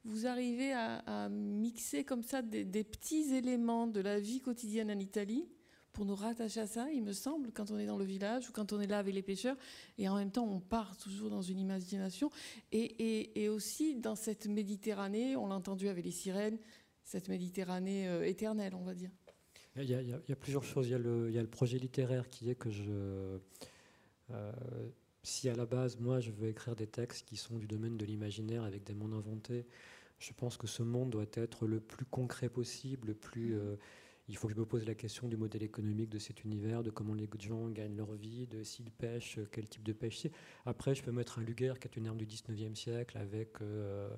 vous arrivez à, mixer comme ça des, petits éléments de la vie quotidienne en Italie pour nous rattacher à ça, il me semble, quand on est dans le village ou quand on est là avec les pêcheurs. Et en même temps, on part toujours dans une imagination. Et, et aussi dans cette Méditerranée, on l'a entendu avec les sirènes, cette Méditerranée euh, éternelle, on va dire. Il y, a, plusieurs choses. Il y, a le, projet littéraire qui est que je. Euh, si à la base, moi, je veux écrire des textes qui sont du domaine de l'imaginaire avec des mondes inventés, je pense que ce monde doit être le plus concret possible, le plus. Euh, il faut que je me pose la question du modèle économique de cet univers, de comment les gens gagnent leur vie, de s'ils pêchent, quel type de pêche c'est. Après, je peux mettre un Luger qui est une arme du 19e siècle avec. Euh,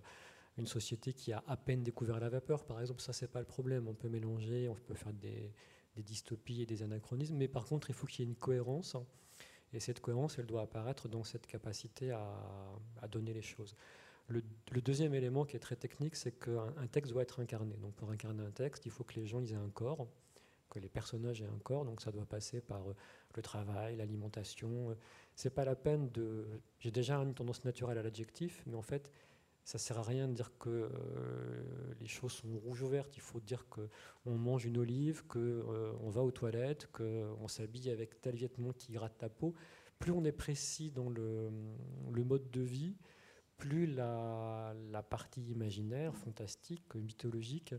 une société qui a à peine découvert la vapeur, par exemple, ça, c'est pas le problème. On peut mélanger, on peut faire des, dystopies et des anachronismes, mais par contre, il faut qu'il y ait une cohérence. Et cette cohérence, elle doit apparaître dans cette capacité à, donner les choses. Le, deuxième élément qui est très technique, c'est qu'un texte doit être incarné. Donc pour incarner un texte, il faut que les gens aient un corps, que les personnages aient un corps. Donc ça doit passer par euh, le travail, l'alimentation. C'est pas la peine de. J'ai déjà une tendance naturelle à l'adjectif, mais en fait, ça sert à rien de dire que euh, les choses sont rouges ou vertes. Il faut dire qu'on mange une olive, qu'on euh, on va aux toilettes, qu'on s'habille avec tel vêtement qui gratte la peau. Plus on est précis dans le, mode de vie, plus la, partie imaginaire, fantastique, mythologique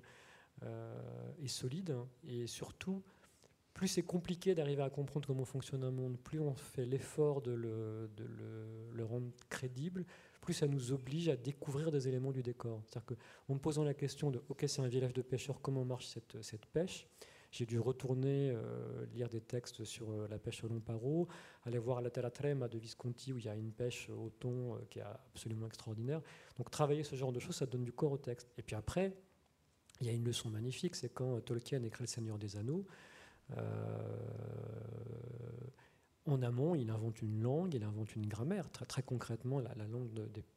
euh, est solide. Et surtout, plus c'est compliqué d'arriver à comprendre comment fonctionne un monde, plus on fait l'effort de, le, rendre crédible, plus ça nous oblige à découvrir des éléments du décor. C'est-à-dire qu'en me posant la question de OK, c'est un village de pêcheurs, comment marche cette, pêche j'ai dû retourner euh, lire des textes sur euh, la pêche au long paro, aller voir la Terra Trema de Visconti où il y a une pêche au thon euh, qui est absolument extraordinaire. Donc travailler ce genre de choses, ça donne du corps au texte. Et puis après, il y a une leçon magnifique, c'est quand Tolkien écrit Le Seigneur des Anneaux. En amont, il invente une langue, il invente une grammaire. Très, concrètement, la, langue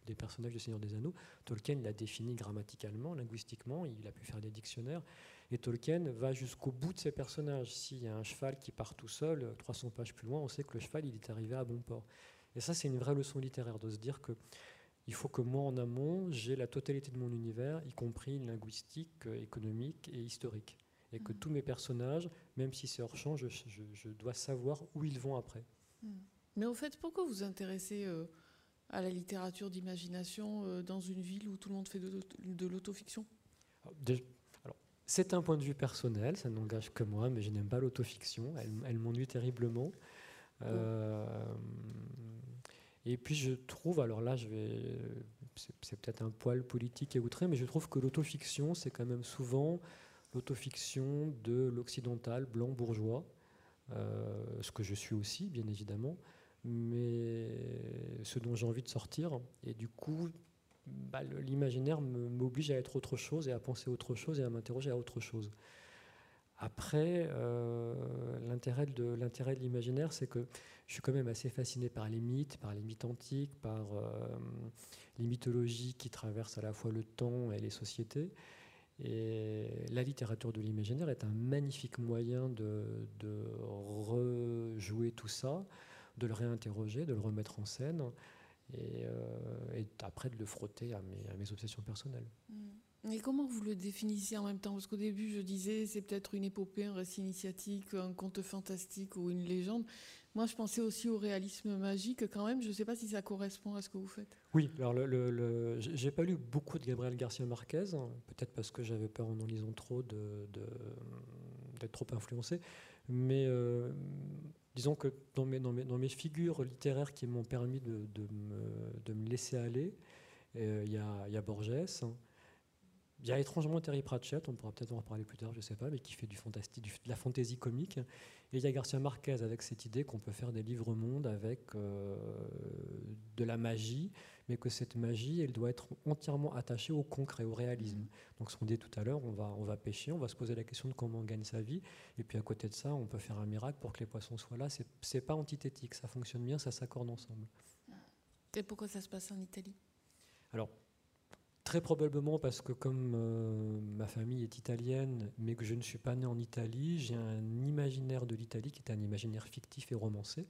des, personnages du Seigneur des Anneaux, Tolkien l'a définie grammaticalement, linguistiquement, il a pu faire des dictionnaires. Et Tolkien va jusqu'au bout de ses personnages. S'il y a un cheval qui part tout seul, 300 pages plus loin, on sait que le cheval, il est arrivé à bon port. Et ça, c'est une vraie leçon littéraire, de se dire que il faut que moi, en amont, j'ai la totalité de mon univers, y compris linguistique, économique et historique. Et que tous mes personnages, même si c'est hors champ, je, dois savoir où ils vont après. Mmh. Mais au fait, pourquoi vous intéressez euh, à la littérature d'imagination euh, dans une ville où tout le monde fait de, de l'autofiction? C'est un point de vue personnel, ça n'engage que moi, mais je n'aime pas l'autofiction, elle, m'ennuie terriblement. Euh, et puis je trouve, alors là, je vais, c'est peut-être un poil politique et outré, mais je trouve que l'autofiction, c'est quand même souvent l'autofiction de l'occidental blanc bourgeois, euh, ce que je suis aussi, bien évidemment, mais ce dont j'ai envie de sortir. Et du coup, bah, l'imaginaire m'oblige à être autre chose et à penser autre chose et à m'interroger à autre chose. Après, euh, l'intérêt de l'imaginaire, c'est que je suis quand même assez fasciné par les mythes, par les mythes antiques, par euh, les mythologies qui traversent à la fois le temps et les sociétés. Et la littérature de l'imaginaire est un magnifique moyen de, rejouer tout ça, de le réinterroger, de le remettre en scène, euh, et, après de le frotter à mes, obsessions personnelles. Mm. Et comment vous le définissez en même temps? Parce qu'au début, je disais, c'est peut-être une épopée, un récit initiatique, un conte fantastique ou une légende. Moi, je pensais aussi au réalisme magique quand même. Je ne sais pas si ça correspond à ce que vous faites. Oui, alors le, j'ai pas lu beaucoup de Gabriel Garcia Marquez, peut-être parce que j'avais peur en en lisant trop d'être trop influencé. Mais euh, disons que dans mes, dans mes, figures littéraires qui m'ont permis de, me, laisser aller, euh, il y, a, Borges, hein. Il y a étrangement Terry Pratchett, on pourra peut-être en reparler plus tard, je ne sais pas, mais qui fait du fantastique, de la fantaisie comique. Et il y a Garcia Marquez avec cette idée qu'on peut faire des livres-mondes avec euh, de la magie, mais que cette magie, elle doit être entièrement attachée au concret, au réalisme. Mm. Donc, ce qu'on dit tout à l'heure, on va, on va pêcher, on va se poser la question de comment on gagne sa vie, et puis à côté de ça, on peut faire un miracle pour que les poissons soient là. C'est pas antithétique, ça fonctionne bien, ça s'accorde ensemble. Et pourquoi ça se passe en Italie? Alors, Très probablement parce que comme euh, ma famille est italienne, mais que je ne suis pas né en Italie, j'ai un imaginaire de l'Italie qui est un imaginaire fictif et romancé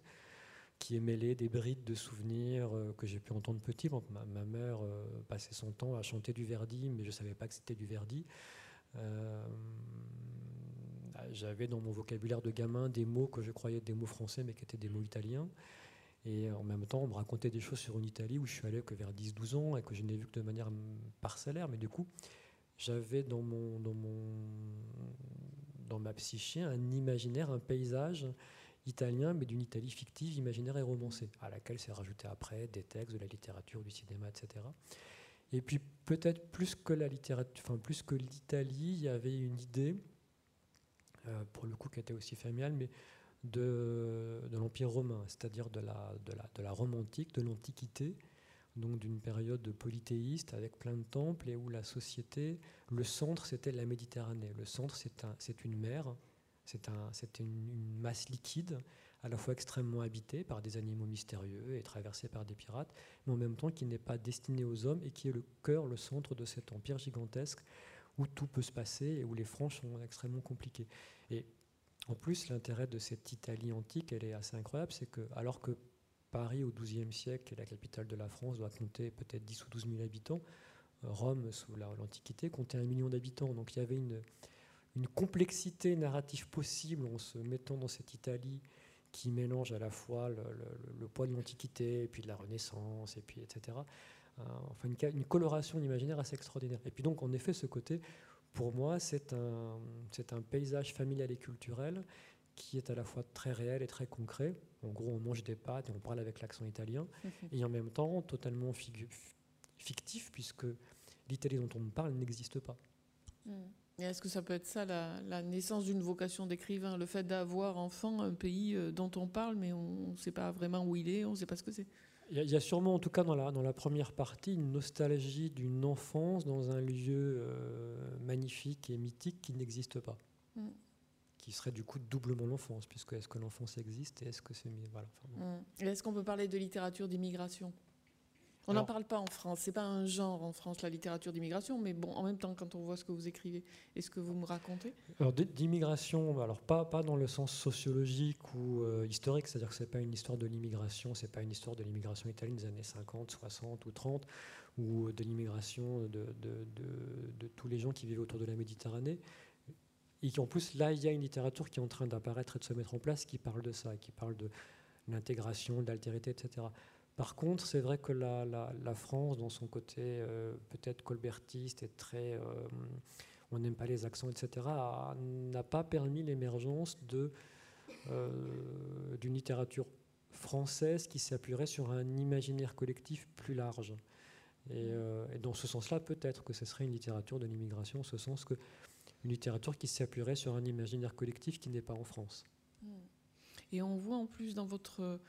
qui est mêlé des brides de souvenirs euh, que j'ai pu entendre petit. ma, mère euh, passait son temps à chanter du Verdi, mais je ne savais pas que c'était du Verdi. J'avais dans mon vocabulaire de gamin des mots que je croyais des mots français, mais qui étaient des mots italiens. Et en même temps, on me racontait des choses sur une Italie où je suis allé que vers 10-12 ans et que je n'ai vu que de manière parcellaire. Mais du coup, j'avais dans, mon, dans, mon, dans ma psyché un imaginaire, un paysage italien, mais d'une Italie fictive, imaginaire et romancée, à laquelle s'est rajouté après des textes, de la littérature, du cinéma, etc. Et puis peut-être plus que la littérature, enfin plus que l'Italie, il y avait une idée, euh, pour le coup qui était aussi familiale, mais de, de l'Empire romain, c'est-à-dire de la, de, la, de la Rome antique, de l'Antiquité, donc d'une période polythéiste avec plein de temples et où la société, le centre c'était la Méditerranée. Le centre c'est un, une mer, c'est un, une, masse liquide, à la fois extrêmement habitée par des animaux mystérieux et traversée par des pirates, mais en même temps qui n'est pas destinée aux hommes et qui est le cœur, le centre de cet empire gigantesque où tout peut se passer et où les franges sont extrêmement compliquées. Et en plus, l'intérêt de cette Italie antique, elle est assez incroyable, c'est que alors que Paris au XIIe siècle, la capitale de la France, doit compter peut-être 10 ou 12 000 habitants, Rome, sous l'Antiquité, comptait un million d'habitants. Donc il y avait une, complexité narrative possible en se mettant dans cette Italie qui mélange à la fois le, poids de l'Antiquité, puis de la Renaissance, et puis etc. Euh, enfin, une, une coloration imaginaire assez extraordinaire. Et puis donc, en effet, ce côté, pour moi, c'est un, un paysage familial et culturel qui est à la fois très réel et très concret. En gros, on mange des pâtes et on parle avec l'accent italien, et en même temps totalement fictif, puisque l'Italie dont on parle n'existe pas. Hmm. Est-ce que ça peut être ça, la, naissance d'une vocation d'écrivain, le fait d'avoir enfant un pays euh, dont on parle, mais on ne sait pas vraiment où il est, on ne sait pas ce que c'est? Il y, a sûrement, en tout cas dans la, dans la première partie, une nostalgie d'une enfance dans un lieu euh, magnifique et mythique qui n'existe pas. Hmm qui serait du coup doublement l'enfance, puisque est-ce que l'enfance existe et est-ce que c'est voilà. Mmh. Est-ce qu'on peut parler de littérature d'immigration? On n'en parle pas en France. C'est pas un genre en France la littérature d'immigration, mais bon, en même temps, quand on voit ce que vous écrivez, est-ce que vous me racontez Alors d'immigration, alors pas pas dans le sens sociologique ou euh, historique, c'est-à-dire que c'est pas une histoire de l'immigration, c'est pas une histoire de l'immigration italienne des années 50, 60 ou 30 ou de l'immigration de, de, de, de, tous les gens qui vivent autour de la Méditerranée. Et en plus, là, il y a une littérature qui est en train d'apparaître et de se mettre en place qui parle de ça, qui parle de l'intégration, de l'altérité, etc. Par contre, c'est vrai que la, la, France, dans son côté euh, peut-être colbertiste et très. Euh, on n'aime pas les accents, etc., n'a pas permis l'émergence euh, d'une littérature française qui s'appuierait sur un imaginaire collectif plus large. Et, et dans ce sens-là, peut-être que ce serait une littérature de l'immigration, en ce sens que une littérature qui s'appuierait sur un imaginaire collectif qui n'est pas en France. Hmm. Et on voit en plus dans votre,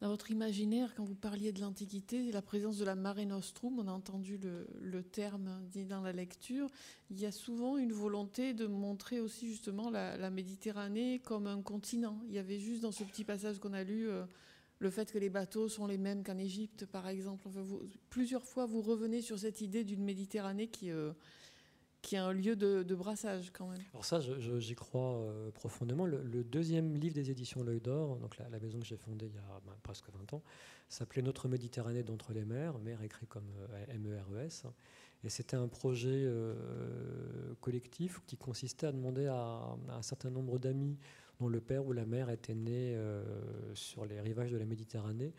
dans votre imaginaire, quand vous parliez de l'Antiquité, la présence de la Mare Nostrum, on a entendu le, terme dit dans la lecture, il y a souvent une volonté de montrer aussi justement la, Méditerranée comme un continent. Il y avait juste dans ce petit passage qu'on a lu... Euh, le fait que les bateaux sont les mêmes qu'en Égypte, par exemple. plusieurs fois, vous revenez sur cette idée d'une Méditerranée qui, euh, qui est un lieu de, brassage quand même. Alors ça, j'y crois euh, profondément. Le, deuxième livre des éditions L'œil d'or, donc la, maison que j'ai fondée il y a ben, presque 20 ans, s'appelait Notre Méditerranée d'entre les mers, mer écrit comme euh, M-E-R-E-S. Et c'était un projet euh, collectif qui consistait à demander à, un certain nombre d'amis dont le père ou la mère était né sur les rivages de la Méditerranée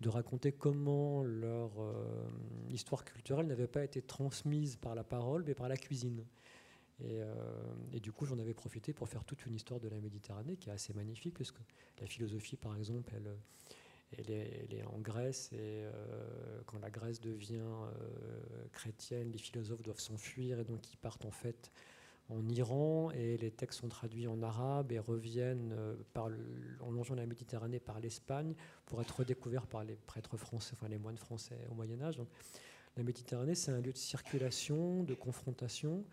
de raconter comment leur euh, histoire culturelle n'avait pas été transmise par la parole, mais par la cuisine. Et, euh, du coup, j'en avais profité pour faire toute une histoire de la Méditerranée qui est assez magnifique, puisque la philosophie, par exemple, elle, elle, est, en Grèce, et euh, quand la Grèce devient chrétienne, les philosophes doivent s'enfuir, et donc ils partent en fait en Iran et les textes sont traduits en arabe et reviennent euh, en longeant la Méditerranée par l'Espagne pour être redécouverts par les prêtres français, enfin les moines français au Moyen Âge. Donc, la Méditerranée, c'est un lieu de circulation, de confrontation.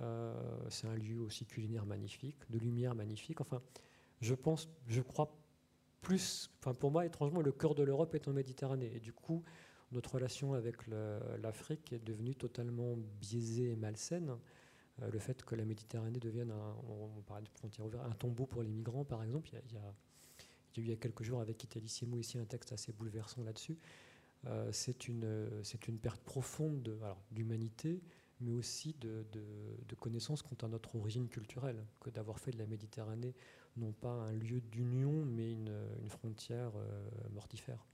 Euh, c'est un lieu aussi culinaire magnifique, de lumière magnifique. Enfin, je pense, je crois plus. Enfin, pour moi, étrangement, le cœur de l'Europe est en Méditerranée. Et du coup, notre relation avec l'Afrique est devenue totalement biaisée et malsaine. Euh, le fait que la Méditerranée devienne un, un tombeau pour les migrants, par exemple. Il y a, il y a, eu il y a quelques jours avec Italissimo ici un texte assez bouleversant là-dessus. Euh, c'est une, c'est une perte profonde d'humanité, mais aussi de, de, de, connaissance quant à notre origine culturelle, que d'avoir fait de la Méditerranée non pas un lieu d'union, mais une, une frontière euh, mortifère.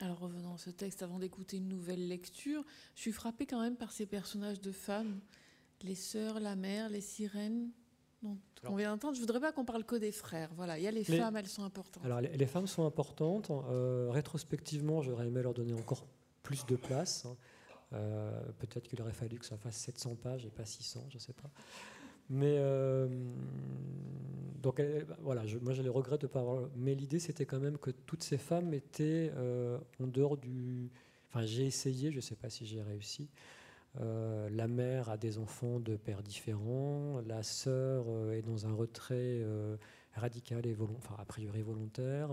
Alors revenons à ce texte avant d'écouter une nouvelle lecture. Je suis frappée quand même par ces personnages de femmes, les sœurs, la mère, les sirènes. Donc, on vient d'entendre. Je voudrais pas qu'on parle que des frères. Voilà, il y a les, femmes, elles sont importantes. Alors les, femmes sont importantes. Euh, rétrospectivement, j'aurais aimé leur donner encore plus de place. Hein. Euh, peut-être qu'il aurait fallu que ça fasse 700 pages et pas 600, je ne sais pas. Mais euh, donc voilà, je, moi de pas. Mais l'idée c'était quand même que toutes ces femmes étaient euh, en dehors du. Enfin, j'ai essayé, je ne sais pas si j'ai réussi. Euh, la mère a des enfants de pères différents, la sœur est dans un retrait radical et enfin, a priori volontaire.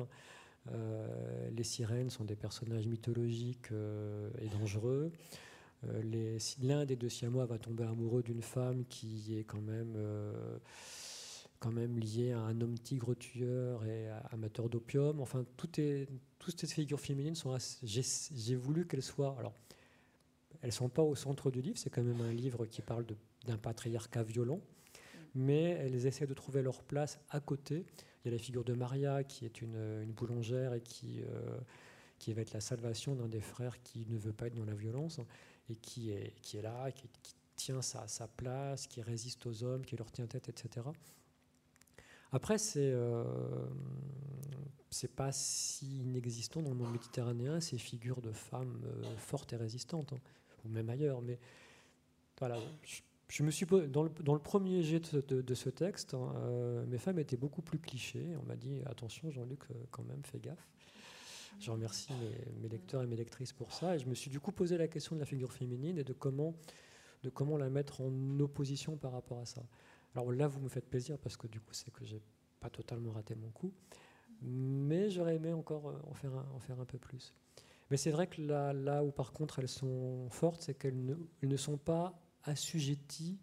les sirènes sont des personnages mythologiques et dangereux. Euh, l'un des deux Siamois va tomber amoureux d'une femme qui est quand même, euh, quand même liée à un homme tigre tueur et amateur d'opium. Enfin, toutes ces figures féminines sont. J'ai voulu qu'elles soient. Alors, elles sont pas au centre du livre. C'est quand même un livre qui parle d'un patriarcat violent, mais elles essaient de trouver leur place à côté. Il y a la figure de Maria qui est une, une boulangère et qui euh, qui va être la salvation d'un des frères qui ne veut pas être dans la violence et qui est, qui est là, qui, tient sa, sa, place, qui résiste aux hommes, qui leur tient tête, etc. Après, c'est euh, pas si inexistant dans le monde méditerranéen ces figures de femmes euh, fortes et résistantes, hein, ou même ailleurs. Mais voilà, je, me suis dans le, dans le premier jet de, ce texte, hein, euh, mes femmes étaient beaucoup plus clichés. On m'a dit attention, Jean-Luc, euh, quand même, fais gaffe. Je remercie mes, lecteurs et mes lectrices pour ça. Et je me suis du coup posé la question de la figure féminine et de comment, de comment la mettre en opposition par rapport à ça. Alors là, vous me faites plaisir parce que du coup, c'est que j'ai pas totalement raté mon coup mais j'aurais aimé encore euh, en faire un, en faire un peu plus. Mais c'est vrai que là, là où par contre elles sont fortes, c'est qu'elles ne, ne, sont pas assujetties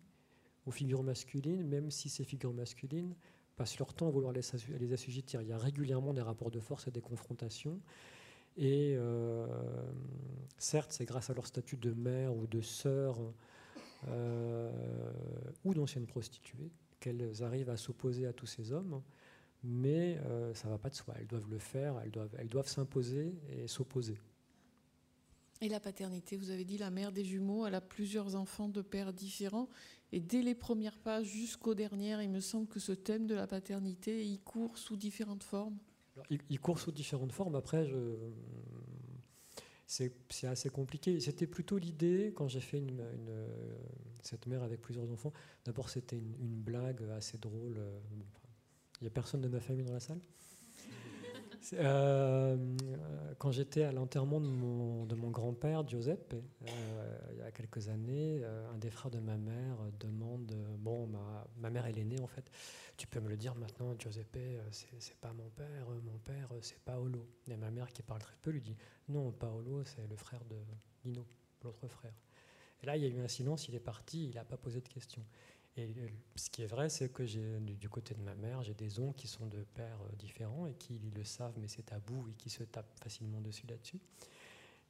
aux figures masculines, même si ces figures masculines passent leur temps à vouloir les, assujettir. Il y a régulièrement des rapports de force et des confrontations. Et euh, certes, c'est grâce à leur statut de mère ou de sœur euh, ou d'ancienne prostituée qu'elles arrivent à s'opposer à tous ces hommes mais euh, ça ne va pas de soi. Elles doivent le faire, elles doivent, elles doivent s'imposer et s'opposer. Et la paternité, vous avez dit la mère des jumeaux, elle a plusieurs enfants de pères différents. Et dès les premières pages jusqu'aux dernières, il me semble que ce thème de la paternité, il court sous différentes formes. il, court sous différentes formes. Après, c'est assez compliqué. C'était plutôt l'idée, quand j'ai fait cette mère avec plusieurs enfants, d'abord c'était une, une, blague assez drôle. Euh, il n'y a personne de ma famille dans la salle euh, quand j'étais à l'enterrement de mon, de mon grand-père, Giuseppe, euh, il y a quelques années, euh, un des frères de ma mère demande Bon, ma, ma mère, elle est née en fait. Tu peux me le dire maintenant, Giuseppe, c'est pas mon père, mon père, c'est Paolo. Et ma mère, qui parle très peu, lui dit Non, Paolo, c'est le frère de Nino, l'autre frère. Et là, il y a eu un silence, il est parti, il n'a pas posé de questions. Et ce qui est vrai, c'est que du côté de ma mère, j'ai des oncles qui sont de pères euh, différents et qui le savent, mais c'est tabou et qui se tapent facilement dessus là-dessus.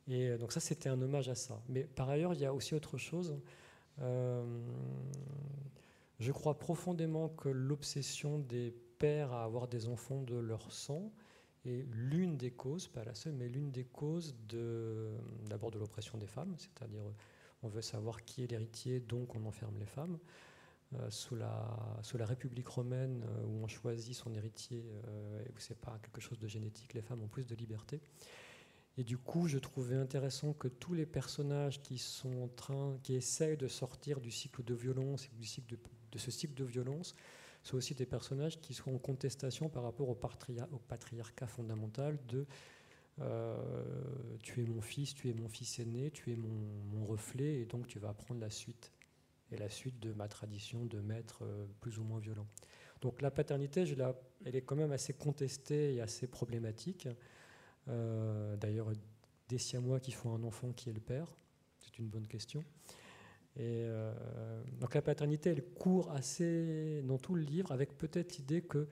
Et euh, donc ça, c'était un hommage à ça. Mais par ailleurs, il y a aussi autre chose. Euh, je crois profondément que l'obsession des pères à avoir des enfants de leur sang est l'une des causes, pas la seule, mais l'une des causes d'abord de, de l'oppression des femmes, c'est-à-dire on veut savoir qui est l'héritier, donc on enferme les femmes. Euh, sous, la, sous la République romaine, euh, où on choisit son héritier euh, et où c'est pas quelque chose de génétique, les femmes ont plus de liberté. Et du coup, je trouvais intéressant que tous les personnages qui sont en train, qui essayent de sortir du cycle de violence du cycle de, ce cycle de violence, soient aussi des personnages qui sont en contestation par rapport au, au patriarcat fondamental de tu es mon fils, tu es mon fils aîné, tu es mon, mon reflet, et donc tu vas prendre la suite et la suite de ma tradition de maître euh, plus ou moins violent. Donc la paternité, elle est quand même assez contestée et assez problématique. Euh, D'ailleurs, des Siamois qui font un enfant qui est le père, c'est une bonne question. Euh, donc la paternité, elle court assez dans tout le livre, avec peut-être l'idée que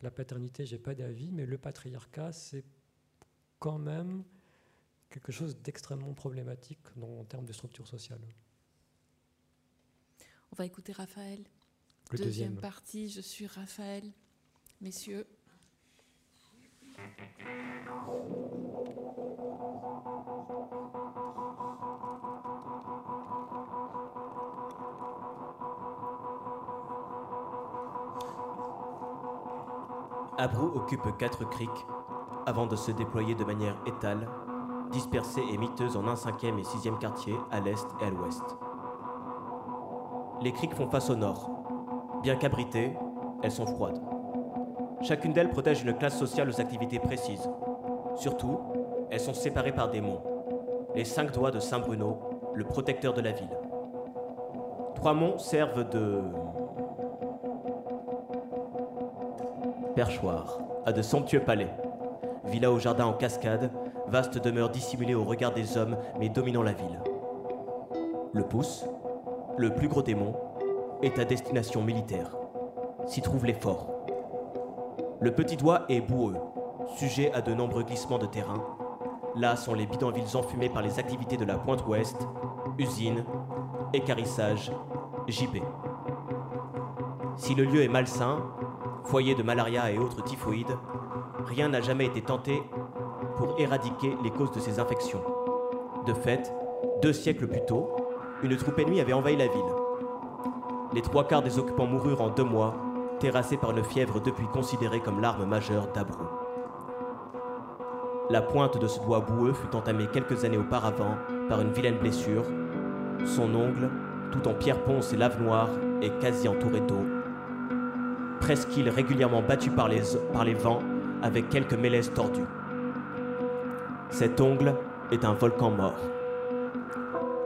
la paternité, j'ai pas d'avis, mais le patriarcat, c'est quand même quelque chose d'extrêmement problématique en termes de structure sociale. On va écouter Raphaël. deuxième. partie, je suis Raphaël. Messieurs. Abrou occupe quatre criques avant de se déployer de manière étale, dispersée et miteuse en un cinquième et sixième quartier à l'est et à l'ouest les criques font face au nord. Bien qu'abritées, elles sont froides. Chacune d'elles protège une classe sociale aux activités précises. Surtout, elles sont séparées par des monts. Les cinq doigts de Saint-Bruno, le protecteur de la ville. Trois monts servent de perchoir à de somptueux palais. Villa au jardin en cascade, vaste demeure dissimulée au regard des hommes mais dominant la ville. Le pouce, le plus gros démon, est à destination militaire. S'y trouvent les forts. Le petit doigt est boueux, sujet à de nombreux glissements de terrain. Là sont les bidonvilles enfumés par les activités de la pointe ouest, usines, écarissage, JB. Si le lieu est malsain, foyer de malaria et autres typhoïdes, rien n'a jamais été tenté pour éradiquer les causes de ces infections. De fait, deux siècles plus tôt, une troupe ennemie avait envahi la ville. Les trois quarts des occupants moururent en deux mois, terrassé par une fièvre depuis considérée comme l'arme majeure d'Abrou. La pointe de ce doigt boueux fut entamée quelques années auparavant par une vilaine blessure. Son ongle, tout en pierre ponce et lave noire, est quasi entouré d'eau. Presqu'île régulièrement battu par les, par les vents avec quelques mélèzes tordus. Cet ongle est un volcan mort.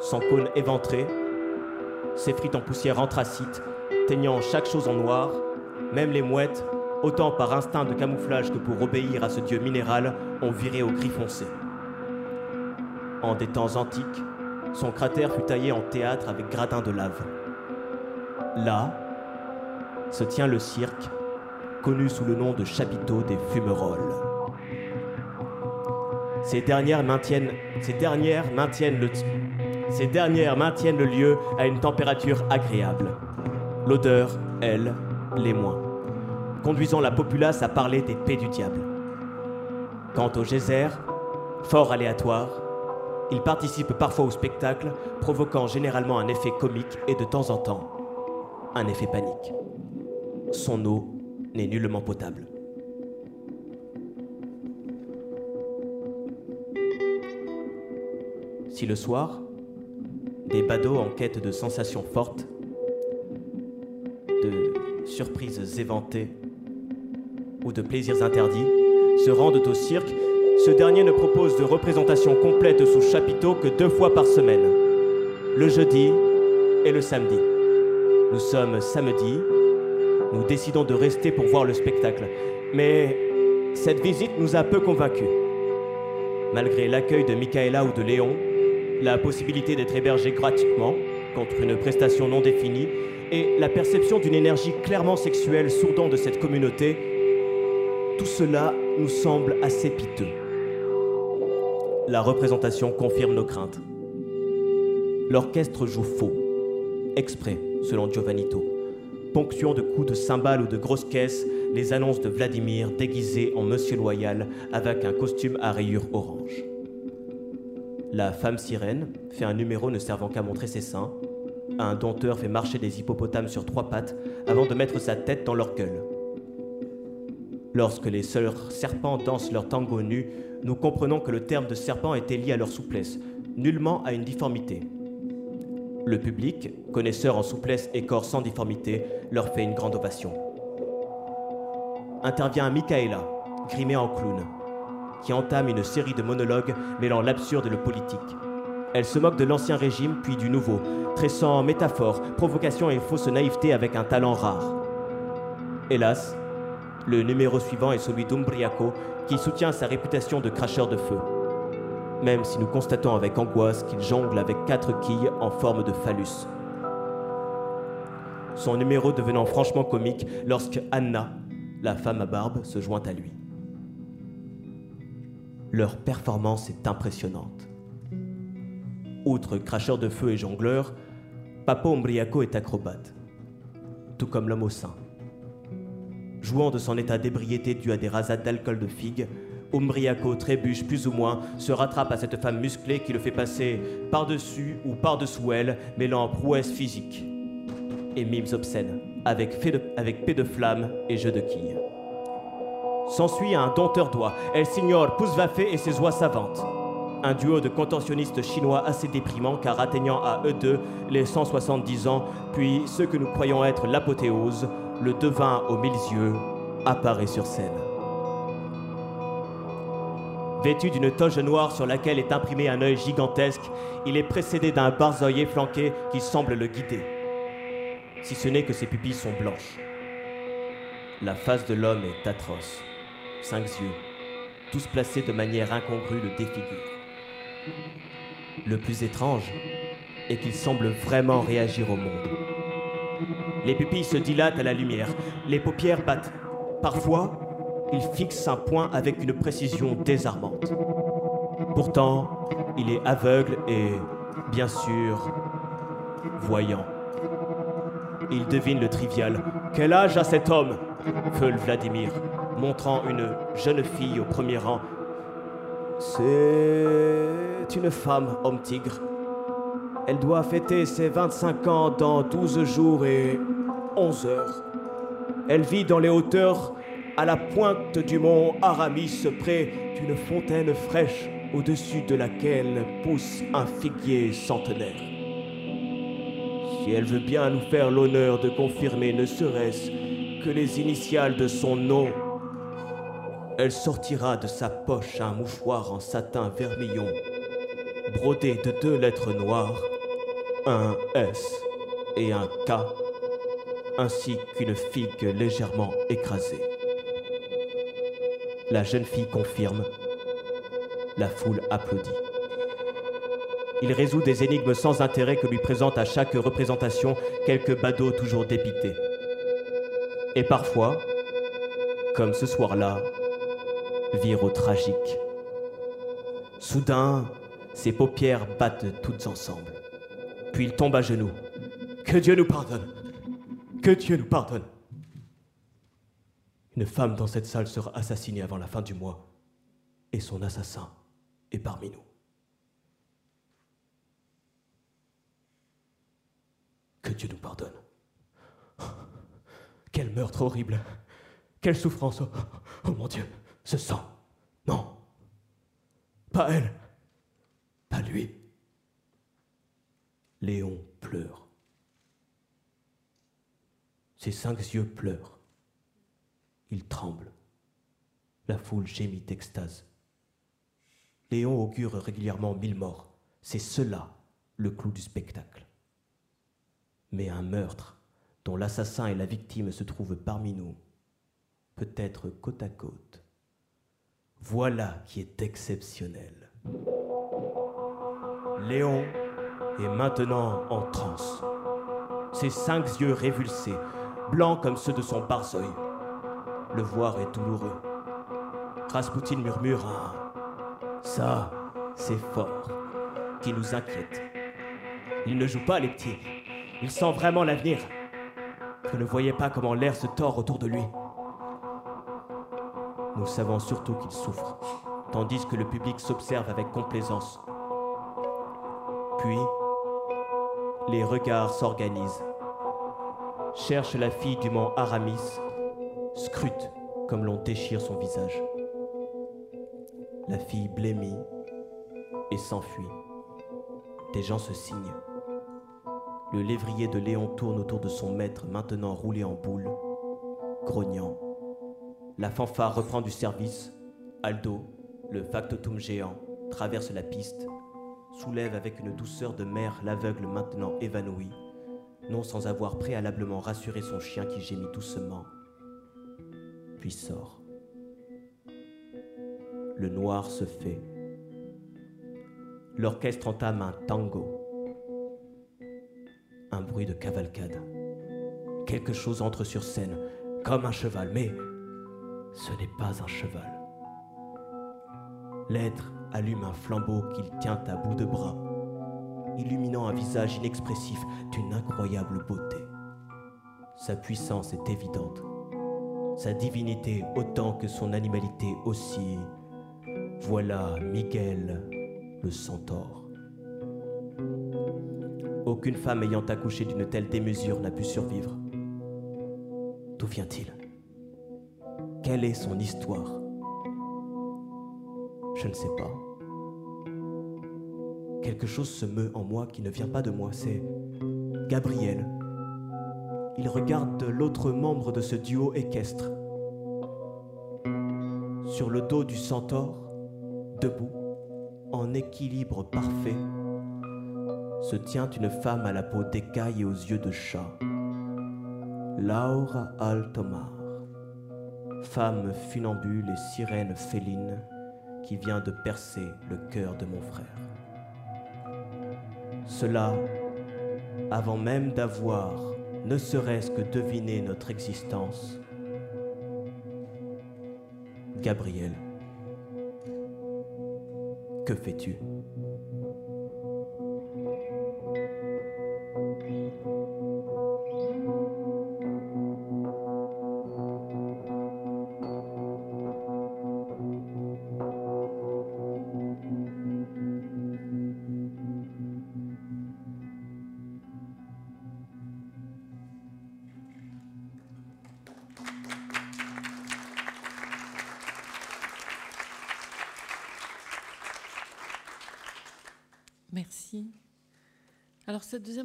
Son cône éventré s'effrite en poussière anthracite, teignant chaque chose en noir, même les mouettes, autant par instinct de camouflage que pour obéir à ce dieu minéral, ont viré au gris foncé. En des temps antiques, son cratère fut taillé en théâtre avec gradins de lave. Là se tient le cirque, connu sous le nom de chapiteau des fumerolles. Ces dernières maintiennent, ces dernières maintiennent le, ces dernières maintiennent le lieu à une température agréable. L'odeur, elle, les moins, conduisant la populace à parler des paix du diable. Quant au geyser, fort aléatoire, il participe parfois au spectacle, provoquant généralement un effet comique et de temps en temps un effet panique. Son eau n'est nullement potable. Si le soir, des badauds en quête de sensations fortes, de surprises éventées ou de plaisirs interdits se rendent au cirque, ce dernier ne propose de représentation complète sous chapiteau que deux fois par semaine, le jeudi et le samedi. Nous sommes samedi, nous décidons de rester pour voir le spectacle, mais cette visite nous a peu convaincus. Malgré l'accueil de Michaela ou de Léon, la possibilité d'être hébergé gratuitement contre une prestation non définie et la perception d'une énergie clairement sexuelle sourdant de cette communauté, tout cela nous semble assez piteux. La représentation confirme nos craintes. L'orchestre joue faux, exprès, selon Giovannito, ponctuant de coups de cymbales ou de grosses caisses les annonces de Vladimir déguisé en Monsieur Loyal avec un costume à rayures orange. La femme sirène fait un numéro ne servant qu'à montrer ses seins. Un dompteur fait marcher des hippopotames sur trois pattes avant de mettre sa tête dans leur gueule. Lorsque les sœurs serpents dansent leur tango nu, nous comprenons que le terme de serpent était lié à leur souplesse, nullement à une difformité. Le public, connaisseur en souplesse et corps sans difformité, leur fait une grande ovation. Intervient Michaela, grimée en clown, qui entame une série de monologues mêlant l'absurde et le politique. Elle se moque de l'ancien régime puis du nouveau, tressant métaphores, provocations et fausses naïvetés avec un talent rare. Hélas, le numéro suivant est celui d'Umbriaco, qui soutient sa réputation de cracheur de feu. Même si nous constatons avec angoisse qu'il jongle avec quatre quilles en forme de phallus. Son numéro devenant franchement comique lorsque Anna, la femme à barbe, se joint à lui. Leur performance est impressionnante. Outre cracheur de feu et jongleur, Papo Umbriaco est acrobate, tout comme l'homme au sein. Jouant de son état d'ébriété dû à des rasades d'alcool de figue, Umbriaco trébuche plus ou moins, se rattrape à cette femme musclée qui le fait passer par-dessus ou par-dessous elle, mêlant prouesse physique et mimes obscènes, avec, paix de flamme et jeu de quilles. S'ensuit un dompteur d'oies, El Signor Pusvafe et ses oies savantes. Un duo de contentionnistes chinois assez déprimant car atteignant à eux deux les 170 ans, puis ce que nous croyons être l'apothéose, le devin aux mille yeux, apparaît sur scène. Vêtu d'une toge noire sur laquelle est imprimé un œil gigantesque, il est précédé d'un barzeuil flanqué qui semble le guider. Si ce n'est que ses pupilles sont blanches. La face de l'homme est atroce. Cinq yeux, tous placés de manière incongrue, le défigurent. Le plus étrange est qu'il semble vraiment réagir au monde. Les pupilles se dilatent à la lumière, les paupières battent. Parfois, il fixe un point avec une précision désarmante. Pourtant, il est aveugle et, bien sûr, voyant. Il devine le trivial. Quel âge a cet homme? Feule Vladimir, montrant une jeune fille au premier rang. C'est une femme, homme tigre. Elle doit fêter ses 25 ans dans 12 jours et 11 heures. Elle vit dans les hauteurs, à la pointe du mont Aramis, près d'une fontaine fraîche au-dessus de laquelle pousse un figuier centenaire. Si elle veut bien nous faire l'honneur de confirmer ne serait-ce que les initiales de son nom, elle sortira de sa poche un mouchoir en satin vermillon, brodé de deux lettres noires, un S et un K, ainsi qu'une figue légèrement écrasée. La jeune fille confirme. La foule applaudit. Il résout des énigmes sans intérêt que lui présente à chaque représentation quelques badauds toujours dépités. Et parfois, comme ce soir-là, vire au tragique. Soudain, ses paupières battent toutes ensemble. Puis il tombe à genoux. Que Dieu nous pardonne. Que Dieu nous pardonne. Une femme dans cette salle sera assassinée avant la fin du mois. Et son assassin est parmi nous. Que Dieu nous pardonne. Quel meurtre horrible. Quelle souffrance. Oh, oh mon Dieu, ce sang. Non. Pas elle. Pas lui. Léon pleure. Ses cinq yeux pleurent. Il tremble. La foule gémit d'extase. Léon augure régulièrement mille morts. C'est cela le clou du spectacle. Mais un meurtre dont l'assassin et la victime se trouvent parmi nous, peut-être côte à côte, voilà qui est exceptionnel. Léon est maintenant en transe. Ses cinq yeux révulsés, blancs comme ceux de son barzeuil. Le voir est douloureux. Rasputin murmure Ça, c'est fort, qui nous inquiète. Il ne joue pas les petits. Il sent vraiment l'avenir. Vous ne voyez pas comment l'air se tord autour de lui. Nous savons surtout qu'il souffre, tandis que le public s'observe avec complaisance. Puis, les regards s'organisent, cherchent la fille du mont Aramis, scrutent comme l'on déchire son visage. La fille blêmit et s'enfuit. Des gens se signent. Le lévrier de Léon tourne autour de son maître, maintenant roulé en boule, grognant. La fanfare reprend du service. Aldo, le factotum géant, traverse la piste, soulève avec une douceur de mer l'aveugle maintenant évanoui, non sans avoir préalablement rassuré son chien qui gémit doucement, puis sort. Le noir se fait. L'orchestre entame un tango. Un bruit de cavalcade. Quelque chose entre sur scène, comme un cheval, mais ce n'est pas un cheval. L'être allume un flambeau qu'il tient à bout de bras, illuminant un visage inexpressif d'une incroyable beauté. Sa puissance est évidente, sa divinité autant que son animalité aussi. Voilà Miguel le centaure. Aucune femme ayant accouché d'une telle démesure n'a pu survivre. D'où vient-il? Quelle est son histoire Je ne sais pas. Quelque chose se meut en moi qui ne vient pas de moi, c'est Gabriel. Il regarde l'autre membre de ce duo équestre. Sur le dos du centaure, debout, en équilibre parfait, se tient une femme à la peau d'écaille et aux yeux de chat. Laura Altomar, femme funambule et sirène féline qui vient de percer le cœur de mon frère. Cela avant même d'avoir ne serait-ce que deviné notre existence. Gabriel, que fais-tu?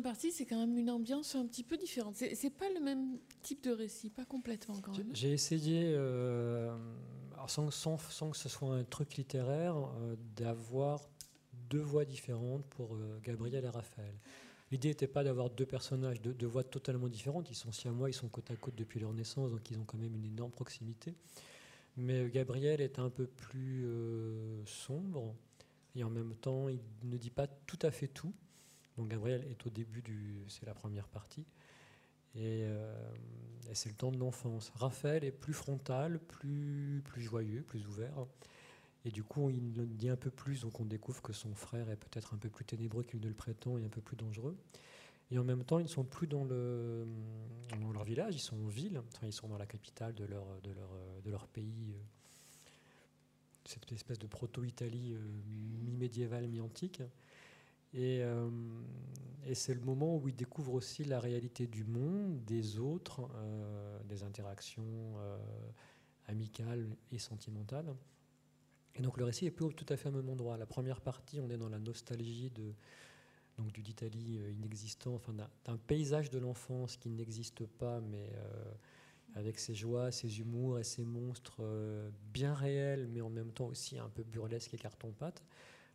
Partie, c'est quand même une ambiance un petit peu différente. C'est pas le même type de récit, pas complètement quand même. J'ai essayé, euh, sans, sans, sans, que ce soit un truc littéraire, euh, d'avoir deux voix différentes pour euh, Gabriel et Raphaël. L'idée n'était pas d'avoir deux personnages, deux, voix totalement différentes. Ils sont si à moi, ils sont côte à côte depuis leur naissance, donc ils ont quand même une énorme proximité. Mais Gabriel est un peu plus sombre et en même temps, il ne dit pas tout à fait tout. Donc Gabriel est au début du, c'est la première partie, euh, et, c'est le temps de l'enfance. Raphaël est plus frontal, plus plus joyeux, plus ouvert, et du coup il dit un peu plus, donc on découvre que son frère est peut-être un peu plus ténébreux qu'il ne le prétend et un peu plus dangereux. Et en même temps, ils ne sont plus dans, le, dans leur village, ils sont en ville, enfin, ils sont dans la capitale de leur pays, euh, cette espèce de proto-Italie euh, mi-médiévale, mi-antique. Euh, et, c'est le moment où il découvre aussi la réalité du monde, des autres, euh, des interactions euh, amicales et sentimentales. Et donc le récit est plus tout à fait au même endroit. La première partie, on est dans la nostalgie de, donc du d'Italie inexistant, enfin d'un paysage de l'enfance qui n'existe pas, mais avec ses joies, ses humours et ses monstres bien réels, mais en même temps aussi un peu burlesques et carton-pâte.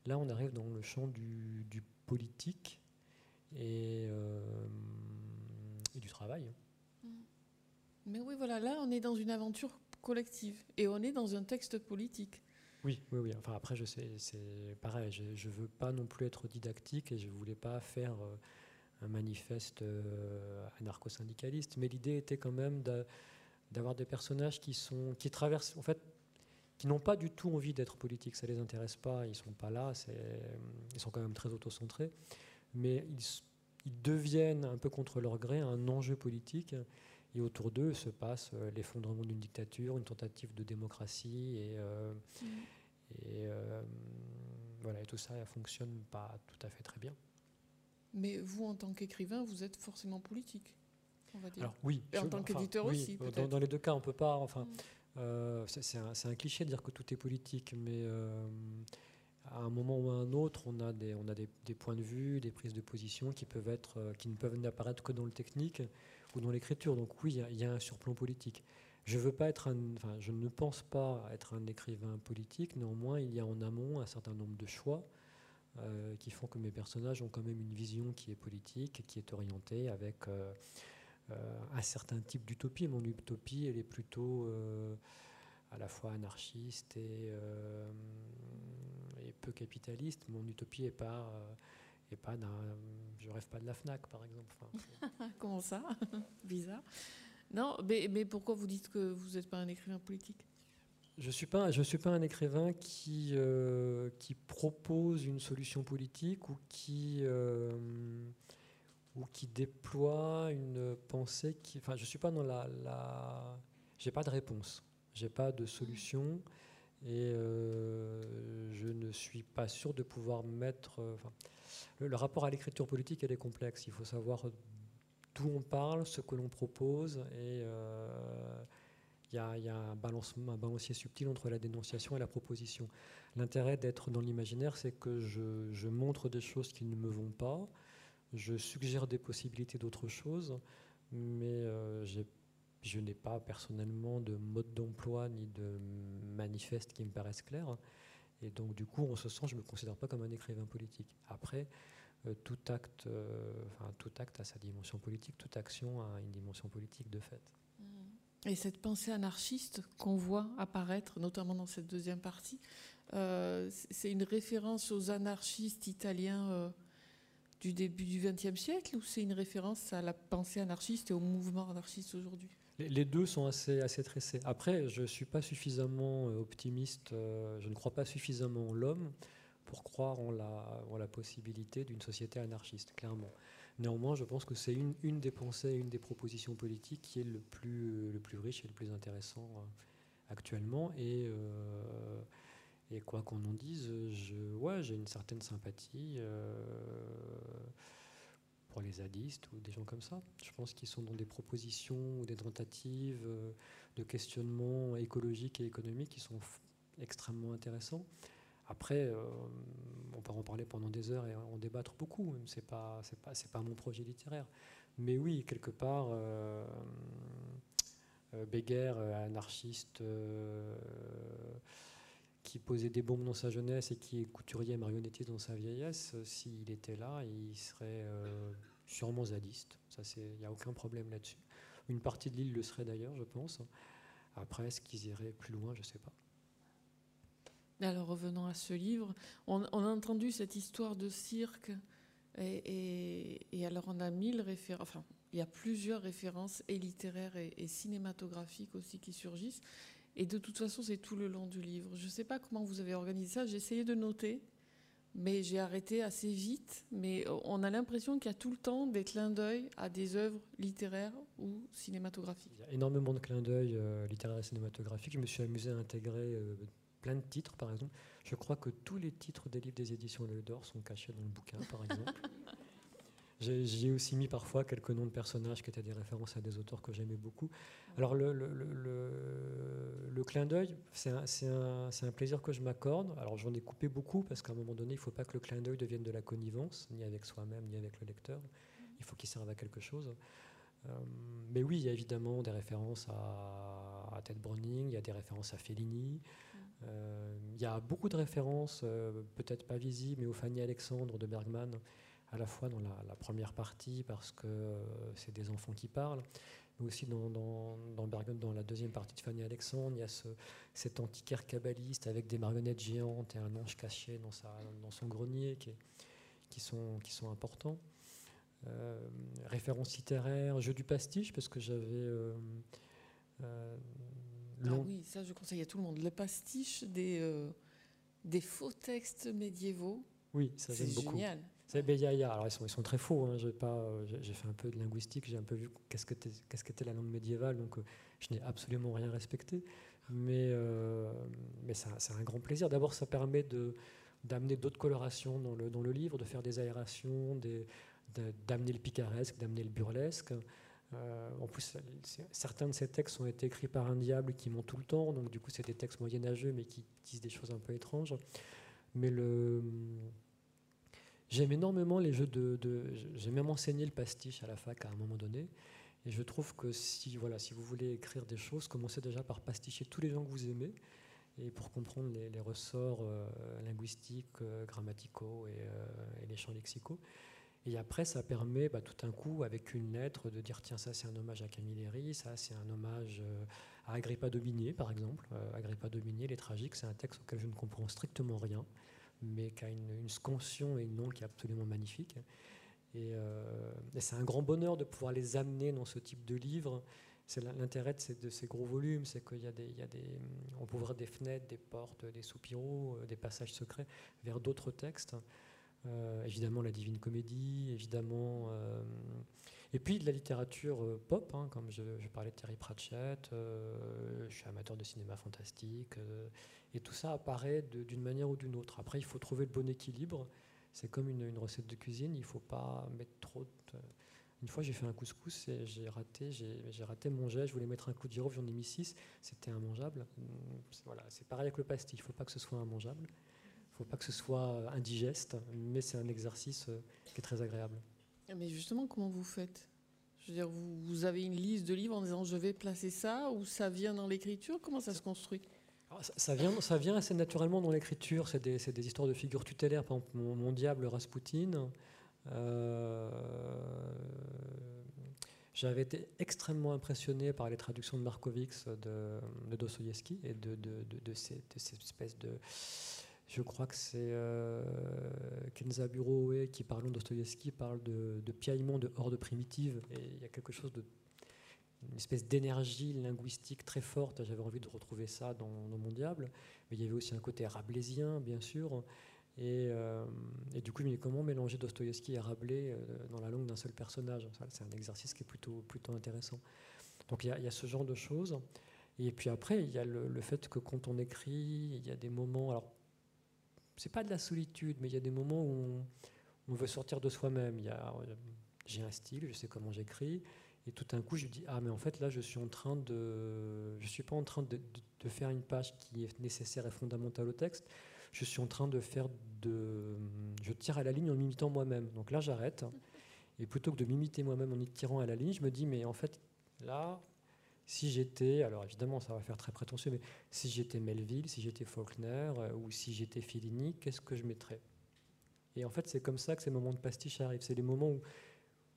Là, on arrive dans le champ du, politique euh, et, du travail. Mm. Mais oui, voilà, là, on est dans une aventure collective et on est dans un texte politique. Oui, oui, oui. Enfin, après, je sais, c'est pareil. Je ne veux pas non plus être didactique et je ne voulais pas faire euh, un manifeste euh, anarcho-syndicaliste. Mais l'idée était quand même d'avoir des personnages qui sont qui traversent. En fait, qui n'ont pas du tout envie d'être politiques. Ça ne les intéresse pas, ils ne sont pas là, ils sont quand même très autocentrés. Mais ils, deviennent, un peu contre leur gré, un enjeu politique. Et autour d'eux se passe euh, l'effondrement d'une dictature, une tentative de démocratie. Et, euh, mm. et euh, voilà, et tout ça ne fonctionne pas tout à fait très bien. Mais vous, en tant qu'écrivain, vous êtes forcément politique. On va dire. Alors, oui. Et en tant qu'éditeur aussi. Dans, dans, les deux cas, on peut pas. Enfin, mm. Euh, c'est un, cliché de dire que tout est politique, mais euh, à un moment ou à un autre, on a, des, points de vue, des prises de position qui, peuvent être, euh, qui ne peuvent n'apparaître que dans le technique ou dans l'écriture. Donc oui, il y, a un surplomb politique. Je, veux pas être enfin, je ne pense pas être un écrivain politique, néanmoins, il y a en amont un certain nombre de choix qui font que mes personnages ont quand même une vision qui est politique, qui est orientée avec un certain type d'utopie. Mon utopie, elle est plutôt euh, à la fois anarchiste et, euh, et, peu capitaliste. Mon utopie est pas et pas d'un. Je rêve pas de la Fnac, par exemple. <laughs> Comment ça? <laughs> Bizarre. Non, mais, mais, pourquoi vous dites que vous n'êtes pas un écrivain politique? Je ne suis, pas, je suis pas un écrivain qui, qui propose une solution politique ou qui, ou qui déploie une pensée qui. Enfin, je suis pas dans la. la j'ai pas de réponse, j'ai pas de solution et euh, je ne suis pas sûr de pouvoir mettre. Euh, le, rapport à l'écriture politique, elle est complexe. Il faut savoir d'où on parle, ce que l'on propose et. Euh, il y, a, y a un, balancier subtil entre la dénonciation et la proposition. L'intérêt d'être dans l'imaginaire, c'est que je, montre des choses qui ne me vont pas, je suggère des possibilités d'autres choses, mais euh, je n'ai pas personnellement de mode d'emploi ni de manifeste qui me paraissent clairs. Et donc, du coup, en ce sens, je ne me considère pas comme un écrivain politique. Après, euh, tout, acte, euh, enfin, tout acte a sa dimension politique, toute action a une dimension politique de fait. Mmh. Et cette pensée anarchiste qu'on voit apparaître, notamment dans cette deuxième partie, c'est une référence aux anarchistes italiens du début du XXe siècle ou c'est une référence à la pensée anarchiste et au mouvement anarchiste aujourd'hui? Les deux sont assez, assez tressés. Après, je ne suis pas suffisamment euh, optimiste, euh, je ne crois pas suffisamment en l'homme pour croire en la, en la possibilité d'une société anarchiste, clairement. Néanmoins, je pense que c'est une, une, des pensées, une des propositions politiques qui est le plus, le plus riche et le plus intéressant euh, actuellement. Et et quoi qu'on en dise, je, ouais, j'ai une certaine sympathie euh, pour les zadistes ou des gens comme ça. Je pense qu'ils sont dans des propositions ou des tentatives euh, de questionnement écologique et économique qui sont extrêmement intéressants. Après, on peut en parler pendant des heures et en débattre beaucoup. C'est pas, c'est pas, c'est pas mon projet littéraire. Mais oui, quelque part, euh, euh, anarchiste, qui posait des bombes dans sa jeunesse et qui est couturier marionnettiste dans sa vieillesse, s'il était là, il serait sûrement zadiste. Il n'y a aucun problème là-dessus. Une partie de l'île le serait d'ailleurs, je pense. Après, est-ce qu'ils iraient plus loin Je ne sais pas. Alors revenons à ce livre. On, a entendu cette histoire de cirque et, alors on a mille références. Enfin, il y a plusieurs références et littéraires et, cinématographiques aussi qui surgissent. Et de toute façon, c'est tout le long du livre. Je ne sais pas comment vous avez organisé ça. J'ai essayé de noter, mais j'ai arrêté assez vite. Mais on a l'impression qu'il y a tout le temps des clins d'œil à des œuvres littéraires ou cinématographiques. Il y a énormément de clins d'œil euh, littéraires et cinématographiques. Je me suis amusé à intégrer euh, plein de titres, par exemple. Je crois que tous les titres des livres des éditions Le d'Or sont cachés dans le bouquin, par exemple. <laughs> J'ai aussi mis parfois quelques noms de personnages qui étaient des références à des auteurs que j'aimais beaucoup. Alors le, le, le, clin d'œil, c'est un, un, plaisir que je m'accorde. Alors j'en ai coupé beaucoup parce qu'à un moment donné, il ne faut pas que le clin d'œil devienne de la connivence, ni avec soi-même, ni avec le lecteur. Il faut qu'il serve à quelque chose. Euh, mais oui, il y a évidemment des références à, à Ted Browning, il y a des références à Fellini, euh, il y a beaucoup de références, euh, peut-être pas visibles, mais au Fanny Alexandre de Bergman, à la fois dans la, première partie, parce que euh, c'est des enfants qui parlent, mais aussi dans, dans, dans la deuxième partie de Fanny Alexandre, il y a ce, cet antiquaire kabbaliste avec des marionnettes géantes et un ange caché dans, sa, dans son grenier qui, qui, sont, qui sont importants. références littéraires, jeu du pastiche, parce que j'avais ah oui, ça je conseille à tout le monde. Le pastiche des, euh, des faux textes médiévaux. Oui, ça j'aime beaucoup. C'est génial. Alors ils sont, ils sont très faux. Hein. J'ai pas, j'ai fait un peu de linguistique, j'ai un peu vu qu'est-ce que qu'était la langue médiévale, donc euh, je n'ai absolument rien respecté. Mais euh, mais c'est un grand plaisir. D'abord, ça permet d'amener d'autres colorations dans le livre, de faire des aérations, d'amener le picaresque, d'amener le burlesque. Euh, en plus, certains de ces textes ont été écrits par un diable qui ment tout le temps, donc du coup, c'est des textes moyenâgeux, mais qui disent des choses un peu étranges. Mais le... j'aime énormément les jeux de. J'ai même enseigné le pastiche à la fac à un moment donné. Et je trouve que si, voilà, si vous voulez écrire des choses, commencez déjà par pasticher tous les gens que vous aimez. Et pour comprendre les, ressorts euh, linguistiques, euh, grammaticaux et, et, les champs lexicaux. Et après, ça permet bah, tout un coup, avec une lettre, de dire tiens, ça c'est un hommage à Camille Léry, ça c'est un hommage euh, à Agrippa Dominier, par exemple. Euh, Agrippa Dominier, Les Tragiques, c'est un texte auquel je ne comprends strictement rien, mais qui a une, une scansion et une nom qui est absolument magnifique. Euh, et, c'est un grand bonheur de pouvoir les amener dans ce type de livre. C'est l'intérêt de, ces, gros volumes, c'est qu'il y a des, il y a des, on peut ouvrir des fenêtres, des portes, des soupiraux, des passages secrets vers d'autres textes. Euh, évidemment la Divine Comédie, évidemment. Euh, et puis de la littérature euh, pop, hein, comme je, parlais de Terry Pratchett, je suis amateur de cinéma fantastique, et tout ça apparaît d'une manière ou d'une autre. Après, il faut trouver le bon équilibre. C'est comme une, recette de cuisine, il ne faut pas mettre trop Une fois, j'ai fait un couscous et j'ai raté, j'ai raté mon jet. Je voulais mettre un coup de girofle, j'en ai mis 6. C'était immangeable. Voilà, c'est pareil avec le pastis. Il ne faut pas que ce soit immangeable. Il ne faut pas que ce soit indigeste, mais c'est un exercice euh, qui est très agréable. Mais justement, comment vous faites? Je veux dire, vous, avez une liste de livres en disant je vais placer ça ou ça vient dans l'écriture? Comment ça se construit? Ça, vient, ça vient assez naturellement dans l'écriture. C'est des, des, histoires de figures tutélaires. Par exemple, mon, diable Rasputin. Euh, j'avais été extrêmement impressionné par les traductions de Markovix de, de et de, de, de, cette, espèce de je crois que c'est euh, Kenza Buroe qui, parlant Dostoïevski, parle de, de piaillement de horde primitive. Et il y a quelque chose de. une espèce d'énergie linguistique très forte. J'avais envie de retrouver ça dans, Mon Diable. Mais il y avait aussi un côté rabelaisien, bien sûr. Et, euh, et, du coup, je me comment mélanger Dostoïevski et Rabelais euh, dans la langue d'un seul personnage? C'est un exercice qui est plutôt, intéressant. Donc il y, a, ce genre de choses. Et puis après, il y a le, fait que quand on écrit, il y a des moments. C'est pas de la solitude, mais il y a des moments où on, veut sortir de soi-même. J'ai un style, je sais comment j'écris, et tout d'un coup, je dis ah mais en fait là, je suis en train de, je suis pas en train de, faire une page qui est nécessaire et fondamentale au texte. je suis en train de faire de. Je tire à la ligne en m'imitant moi-même. Donc là, j'arrête. Et plutôt que de m'imiter moi-même en y tirant à la ligne, je me dis, mais en fait, là, si j'étais, alors évidemment, ça va faire très prétentieux, mais si j'étais Melville, si j'étais Faulkner, euh, ou si j'étais Fellini, qu'est-ce que je mettrais? Et en fait, c'est comme ça que ces moments de pastiche arrivent. C'est les moments où,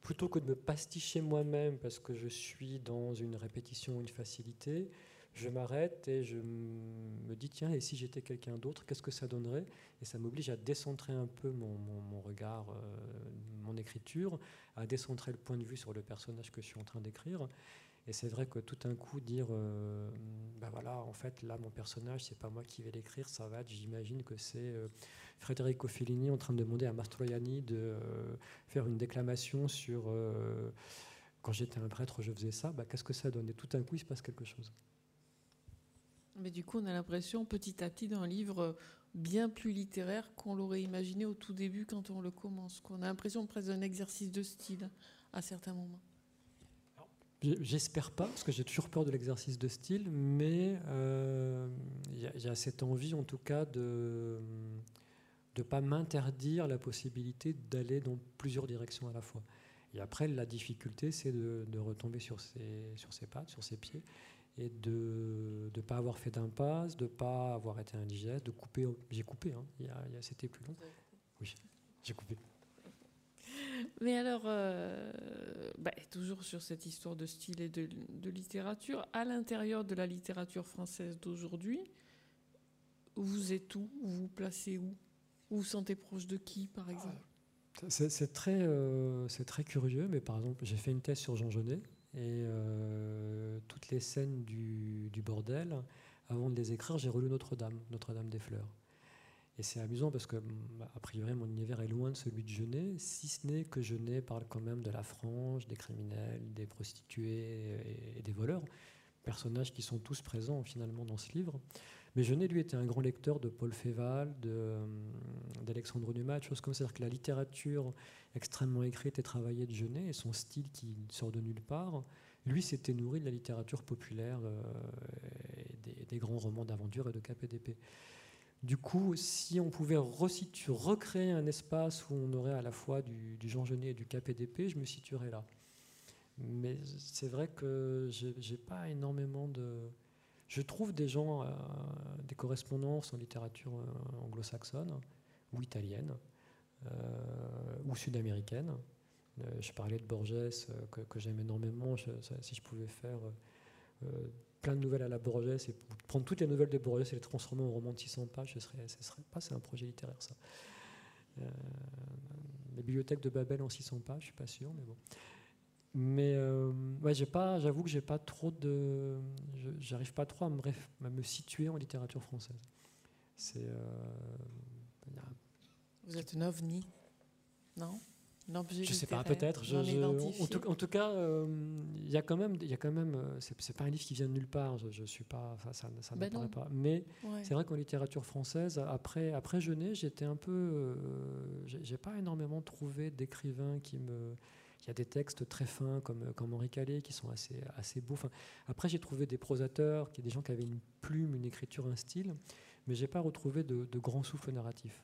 plutôt que de me pasticher moi-même parce que je suis dans une répétition, une facilité, je m'arrête et je me dis, tiens, et si j'étais quelqu'un d'autre, qu'est-ce que ça donnerait? Et ça m'oblige à décentrer un peu mon, regard, euh, mon écriture, à décentrer le point de vue sur le personnage que je suis en train d'écrire. Et c'est vrai que tout un coup dire, ben voilà, en fait, là, mon personnage, c'est pas moi qui vais l'écrire, ça va être, j'imagine que c'est euh, Federico Fellini en train de demander à Mastroianni de faire une déclamation sur quand j'étais un prêtre, je faisais ça. Bah, Qu'est-ce que ça donne? Et tout un coup, il se passe quelque chose. Mais du coup, on a l'impression petit à petit d'un livre bien plus littéraire qu'on l'aurait imaginé au tout début quand on le commence. On a l'impression presque d'un exercice de style à certains moments. J'espère pas, parce que j'ai toujours peur de l'exercice de style, mais euh, il y, a cette envie en tout cas de ne pas m'interdire la possibilité d'aller dans plusieurs directions à la fois. Et après, la difficulté, c'est de, de, retomber sur ses, sur ses pattes, sur ses pieds, et de ne pas avoir fait d'impasse, de ne pas avoir été indigeste, de couper. J'ai coupé, hein, il y a, c'était plus long. Oui, j'ai coupé. Mais alors, euh, bah, toujours sur cette histoire de style et de, de littérature, à l'intérieur de la littérature française d'aujourd'hui, vous êtes où? Vous vous placez où? Vous vous sentez proche de qui, par exemple? C'est très, euh, très curieux, mais par exemple, j'ai fait une thèse sur Jean Genet, et euh, toutes les scènes du, bordel, avant de les écrire, j'ai relu Notre-Dame, Notre-Dame des Fleurs. Et c'est amusant parce que, bah, a priori, mon univers est loin de celui de Genet, si ce n'est que Genet parle quand même de la frange, des criminels, des prostituées et, des voleurs, personnages qui sont tous présents finalement dans ce livre. Mais Genet, lui, était un grand lecteur de Paul Féval, euh, d'Alexandre Dumas, de choses comme ça. C'est-à-dire que la littérature extrêmement écrite et travaillée de Genet, et son style qui sort de nulle part, lui s'était nourri de la littérature populaire, euh, et des, grands romans d'aventure et de cap et d'épée. Du coup, si on pouvait recréer un espace où on aurait à la fois du, Jean Genet et du d'épée, je me situerais là. Mais c'est vrai que j'ai pas énormément de je trouve des gens, euh, des correspondances en littérature euh, anglo-saxonne ou italienne euh, ou sud-américaine. je parlais de Borges que, j'aime énormément. si je pouvais faire plein de nouvelles à la Borges et prendre toutes les nouvelles de Borges et les transformer en roman de 600 pages, ce serait, serait pas, c'est un projet littéraire ça. la bibliothèque de Babel en 600 pages, je suis pas sûr, mais bon. Mais euh, ouais, j'ai pas, j'avoue que j'ai pas trop de, j'arrive pas trop à me, à me, situer en littérature française. Euh, Vous êtes un ovni, non? Je sais pas, peut-être. en, tout, cas, euh, il y a quand même, il y a quand même. C'est pas un livre qui vient de nulle part. Je, je suis pas, ça, ça ben pas. Mais c'est vrai qu'en littérature française, après, après Genet, j'étais un peu, j'ai pas énormément trouvé d'écrivains qui me, il y a des textes très fins comme, comme Henri Calais qui sont assez, assez beaux. Enfin, après, j'ai trouvé des prosateurs, qui, des gens qui avaient une plume, une écriture, un style, mais je n'ai pas retrouvé de, de grands souffles narratifs.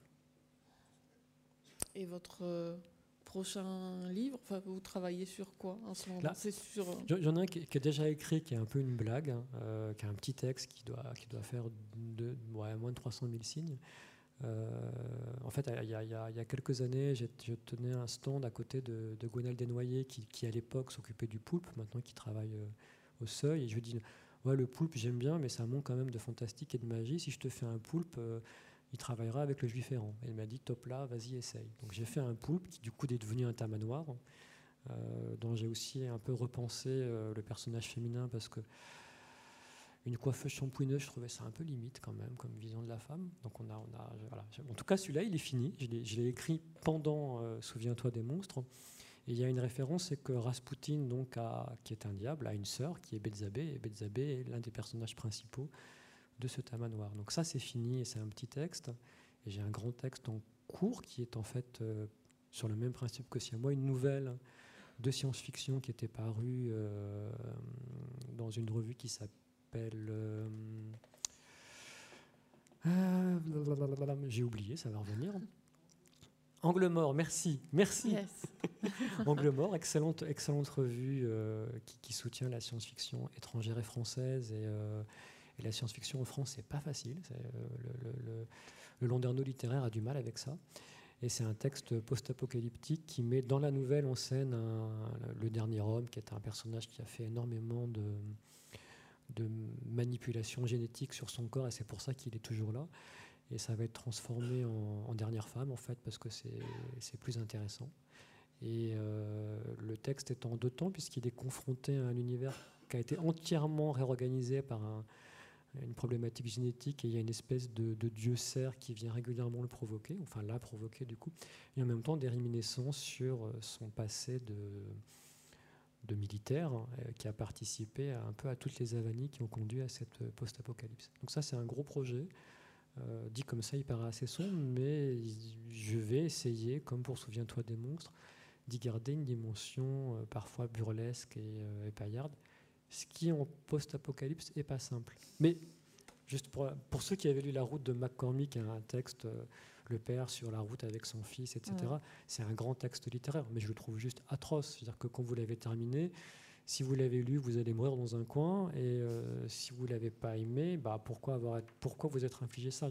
Et votre euh, prochain livre, enfin, vous travaillez sur quoi en ce moment? Sur... Euh, j'en ai un qui, est déjà écrit, qui est un peu une blague, hein, euh, qui a un petit texte qui doit, qui doit faire de, ouais, moins de 300 000 signes. Euh, en fait, il y, a, quelques années, je tenais un stand à côté de, de Desnoyers, qui, à l'époque s'occupait du poulpe, maintenant qui travaille au seuil. Et je lui dis ouais, le poulpe, j'aime bien, mais ça manque quand même de fantastique et de magie. Si je te fais un poulpe, il travaillera avec le juif errant. Il m'a dit top là, vas-y, essaye. Donc j'ai fait un poulpe qui, du coup, est devenu un tamanoir, dont j'ai aussi un peu repensé le personnage féminin parce que une coiffeuse shampouineuse, je trouvais ça un peu limite quand même comme vision de la femme. Donc on a, on a voilà. En tout cas, celui-là, il est fini. Je l'ai écrit pendant euh, Souviens-toi des monstres. Et il y a une référence, c'est que Rasputin, donc, qui est un diable, a une sœur qui est Bethzabé, et Bethzabé est l'un des personnages principaux de ce tamanoir. Donc ça, c'est fini et c'est un petit texte. Et j'ai un grand texte en cours qui est en fait euh, sur le même principe que si à moi une nouvelle de science-fiction qui était parue euh, dans une revue qui s'appelle euh, J'ai oublié, ça va revenir. Angle mort, merci, merci. Yes. <laughs> <laughs> Angle mort, excellente, excellente revue euh, qui, qui soutient la science-fiction étrangère et française. Et, euh, et la science-fiction en France, c'est pas facile. Euh, le, le, le, littéraire a du mal avec ça. Et c'est un texte post-apocalyptique qui met dans la nouvelle en scène le dernier homme, qui est un personnage qui a fait énormément de, de manipulation génétique sur son corps, et c'est pour ça qu'il est toujours là. Et ça va être transformé en, dernière femme, en fait, parce que c'est c'est plus intéressant. Et euh, le texte est en deux temps, puisqu'il est confronté à un univers qui a été entièrement réorganisé par un- une problématique génétique, et il y a une espèce de, dieu cerf qui vient régulièrement le provoquer, enfin l'a provoquer du coup, et en même temps des réminiscences sur euh, son passé de, de militaire, euh, qui a participé à, un peu à toutes les avanies qui ont conduit à cette euh, post-apocalypse. Donc ça, c'est un gros projet. Dit comme ça, il paraît assez sombre, mais je vais essayer, comme pour Souviens-toi des monstres, d'y garder une dimension parfois burlesque et, et paillarde, ce qui en post-apocalypse est pas simple. Mais juste pour, pour ceux qui avaient lu La route de McCormick, un texte, euh, le père sur la route avec son fils, etc., Ouais. c'est un grand texte littéraire, mais je le trouve juste atroce. C'est-à-dire que quand vous l'avez terminé, si vous l'avez lu, vous allez mourir dans un coin, et euh, si vous l'avez pas aimé, bah pourquoi avoir, pourquoi vous être infligé ça?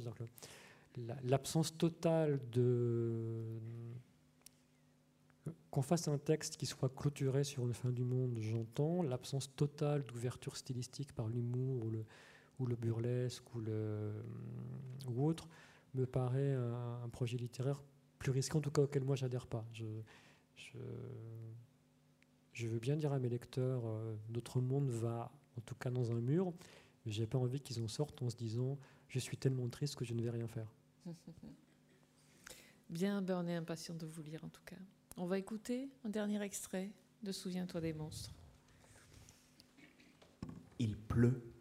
La- L'absence totale de qu'on fasse un texte qui soit clôturé sur une fin du monde, j'entends. L'absence totale d'ouverture stylistique par l'humour ou le, le burlesque ou, le, autre me paraît un, projet littéraire plus risqué, en tout cas auquel moi j'adhère pas. Je, veux bien dire à mes lecteurs, euh, notre monde va en tout cas dans un mur, mais j'ai pas envie qu'ils en sortent en se disant je suis tellement triste que je ne vais rien faire. <laughs> Bien, ben on est impatient de vous lire en tout cas. On va écouter un dernier extrait de Souviens-toi des monstres. Il pleut.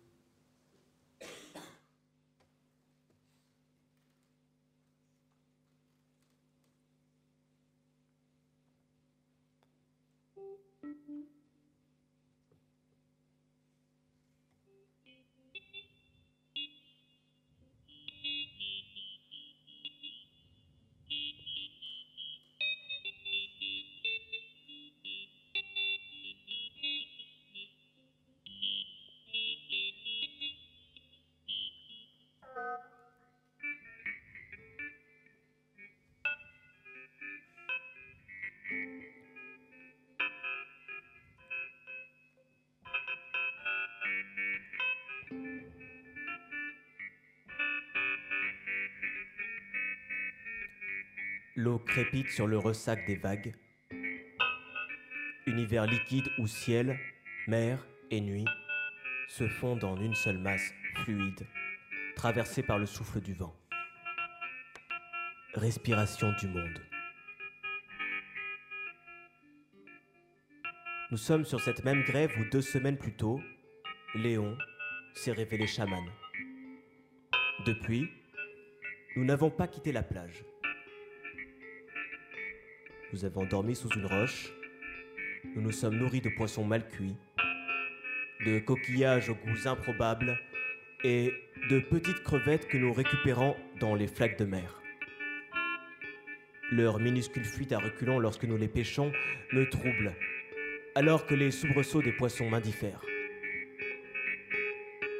L'eau crépite sur le ressac des vagues. Univers liquide où ciel, mer et nuit se fondent en une seule masse fluide, traversée par le souffle du vent. Respiration du monde. Nous sommes sur cette même grève où deux semaines plus tôt, Léon s'est révélé chaman. Depuis, nous n'avons pas quitté la plage. Nous avons dormi sous une roche. Nous nous sommes nourris de poissons mal cuits, de coquillages aux goûts improbables et de petites crevettes que nous récupérons dans les flaques de mer. Leur minuscule fuite à reculons lorsque nous les pêchons me trouble, alors que les soubresauts des poissons m'indiffèrent.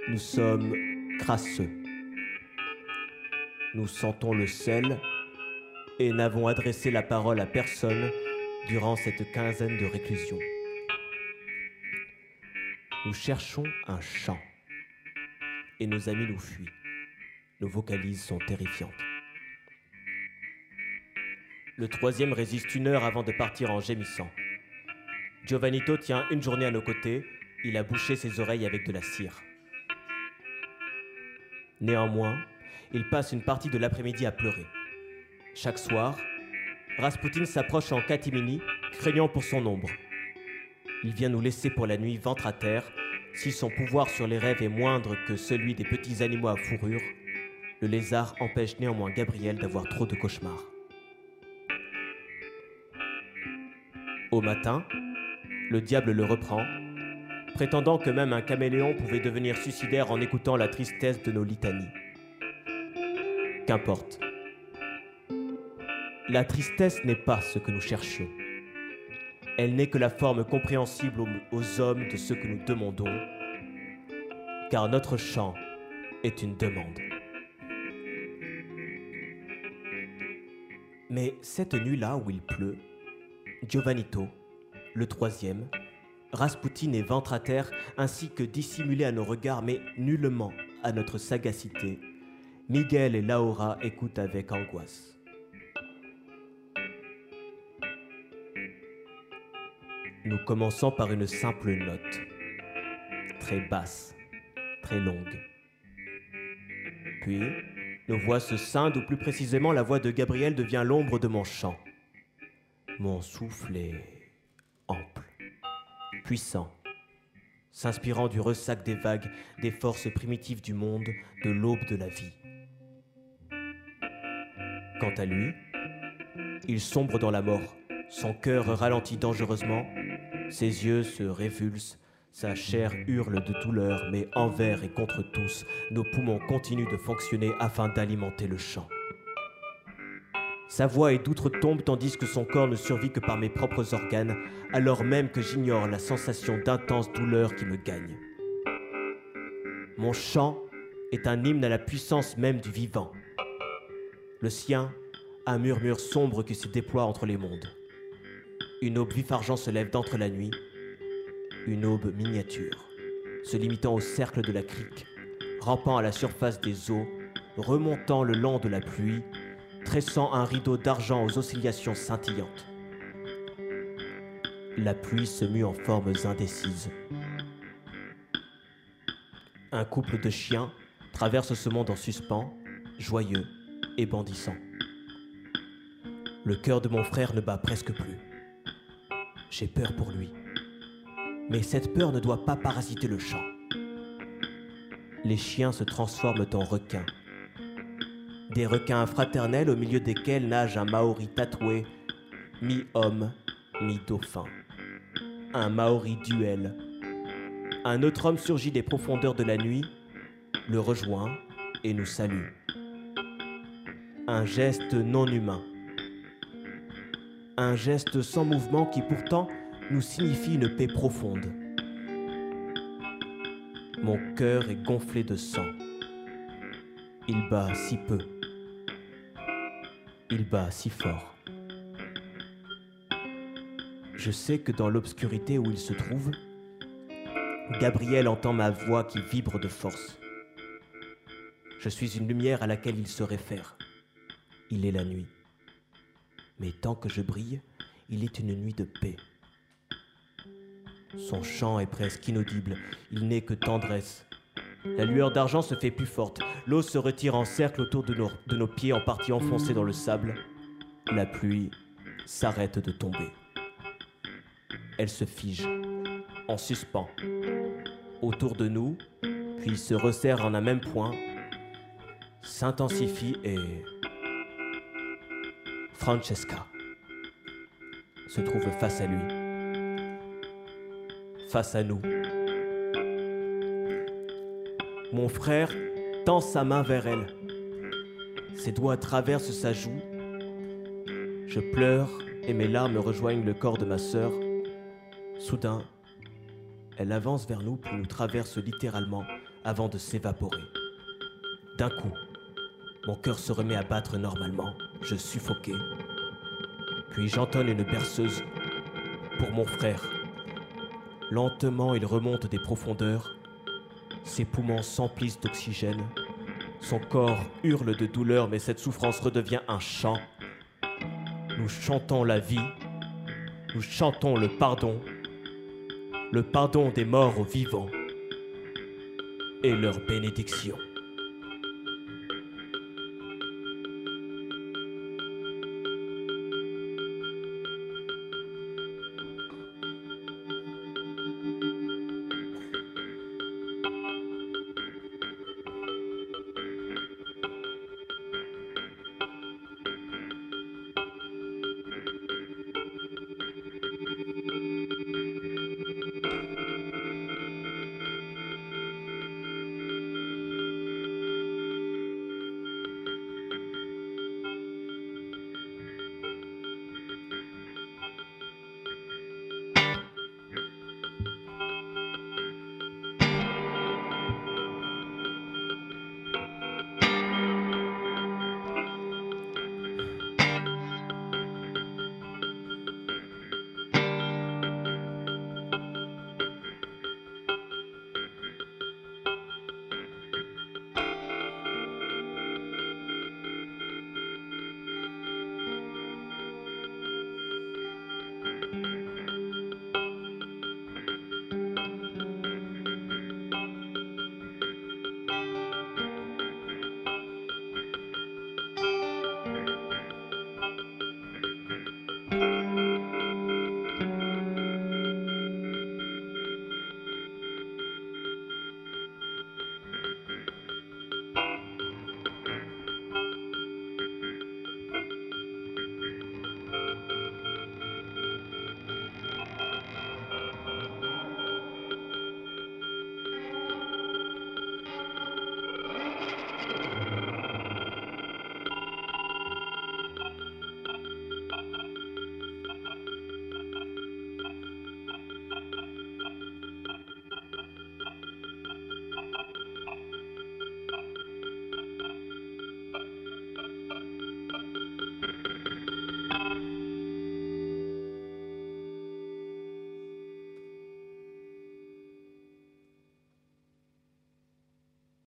Nous sommes crasseux. Nous sentons le sel et n'avons adressé la parole à personne durant cette quinzaine de réclusion. Nous cherchons un champ et nos amis nous fuient. Nos vocalises sont terrifiantes. Le troisième résiste une heure avant de partir en gémissant. Giovannito tient une journée à nos côtés, il a bouché ses oreilles avec de la cire. Néanmoins, il passe une partie de l'après-midi à pleurer. Chaque soir, Rasputin s'approche en catimini, craignant pour son ombre. Il vient nous laisser pour la nuit ventre à terre. Si son pouvoir sur les rêves est moindre que celui des petits animaux à fourrure, le lézard empêche néanmoins Gabriel d'avoir trop de cauchemars. Au matin, le diable le reprend, prétendant que même un caméléon pouvait devenir suicidaire en écoutant la tristesse de nos litanies. Qu'importe. La tristesse n'est pas ce que nous cherchions. Elle n'est que la forme compréhensible aux, hommes de ce que nous demandons, car notre chant est une demande. Mais cette nuit-là où il pleut, Giovannito, le troisième, Rasputin et ventre à terre, ainsi que dissimulé à nos regards, mais nullement à notre sagacité, Miguel et Laura écoutent avec angoisse. Nous commençons par une simple note, très basse, très longue. Puis, nos voix se scindent, ou plus précisément la voix de Gabriel devient l'ombre de mon chant. Mon souffle est ample, puissant, s'inspirant du ressac des vagues, des forces primitives du monde, de l'aube de la vie. Quant à lui, il sombre dans la mort, son cœur ralentit dangereusement, ses yeux se révulsent, sa chair hurle de douleur, mais envers et contre tous, nos poumons continuent de fonctionner afin d'alimenter le chant. Sa voix est d'outre-tombe tandis que son corps ne survit que par mes propres organes, alors même que j'ignore la sensation d'intense douleur qui me gagne. Mon chant est un hymne à la puissance même du vivant. Le sien, un murmure sombre qui se déploie entre les mondes. Une aube vif-argent se lève d'entre la nuit, une aube miniature, se limitant au cercle de la crique, rampant à la surface des eaux, remontant le long de la pluie, tressant un rideau d'argent aux oscillations scintillantes. La pluie se mue en formes indécises. Un couple de chiens traverse ce monde en suspens, joyeux et bandissant. Le cœur de mon frère ne bat presque plus. J'ai peur pour lui. Mais cette peur ne doit pas parasiter le chant. Les chiens se transforment en requins. Des requins fraternels au milieu desquels nage un Maori tatoué, mi-homme, mi-dauphin. Un Maori duel. Un autre homme surgit des profondeurs de la nuit, le rejoint et nous salue. Un geste non humain. Un geste sans mouvement qui pourtant nous signifie une paix profonde. Mon cœur est gonflé de sang. Il bat si peu. Il bat si fort. Je sais que dans l'obscurité où il se trouve, Gabriel entend ma voix qui vibre de force. Je suis une lumière à laquelle il se réfère. Il est la nuit. Mais tant que je brille, il est une nuit de paix. Son chant est presque inaudible, il n'est que tendresse. La lueur d'argent se fait plus forte, l'eau se retire en cercle autour de nos, de nos pieds en partie enfoncés dans le sable. La pluie s'arrête de tomber. Elle se fige, en suspens, autour de nous, puis se resserre en un même point, s'intensifie et... Francesca se trouve face à lui face à nous. Mon frère tend sa main vers elle. Ses doigts traversent sa joue. Je pleure et mes larmes rejoignent le corps de ma sœur. Soudain, elle avance vers nous puis nous traverse littéralement avant de s'évaporer. D'un coup, mon cœur se remet à battre normalement. Je suffoquais. Puis j'entonne une berceuse pour mon frère Lentement, il remonte des profondeurs. Ses poumons s'emplissent d'oxygène. Son corps hurle de douleur, mais cette souffrance redevient un chant. Nous chantons la vie. Nous chantons le pardon. Le pardon des morts aux vivants. Et leur bénédiction.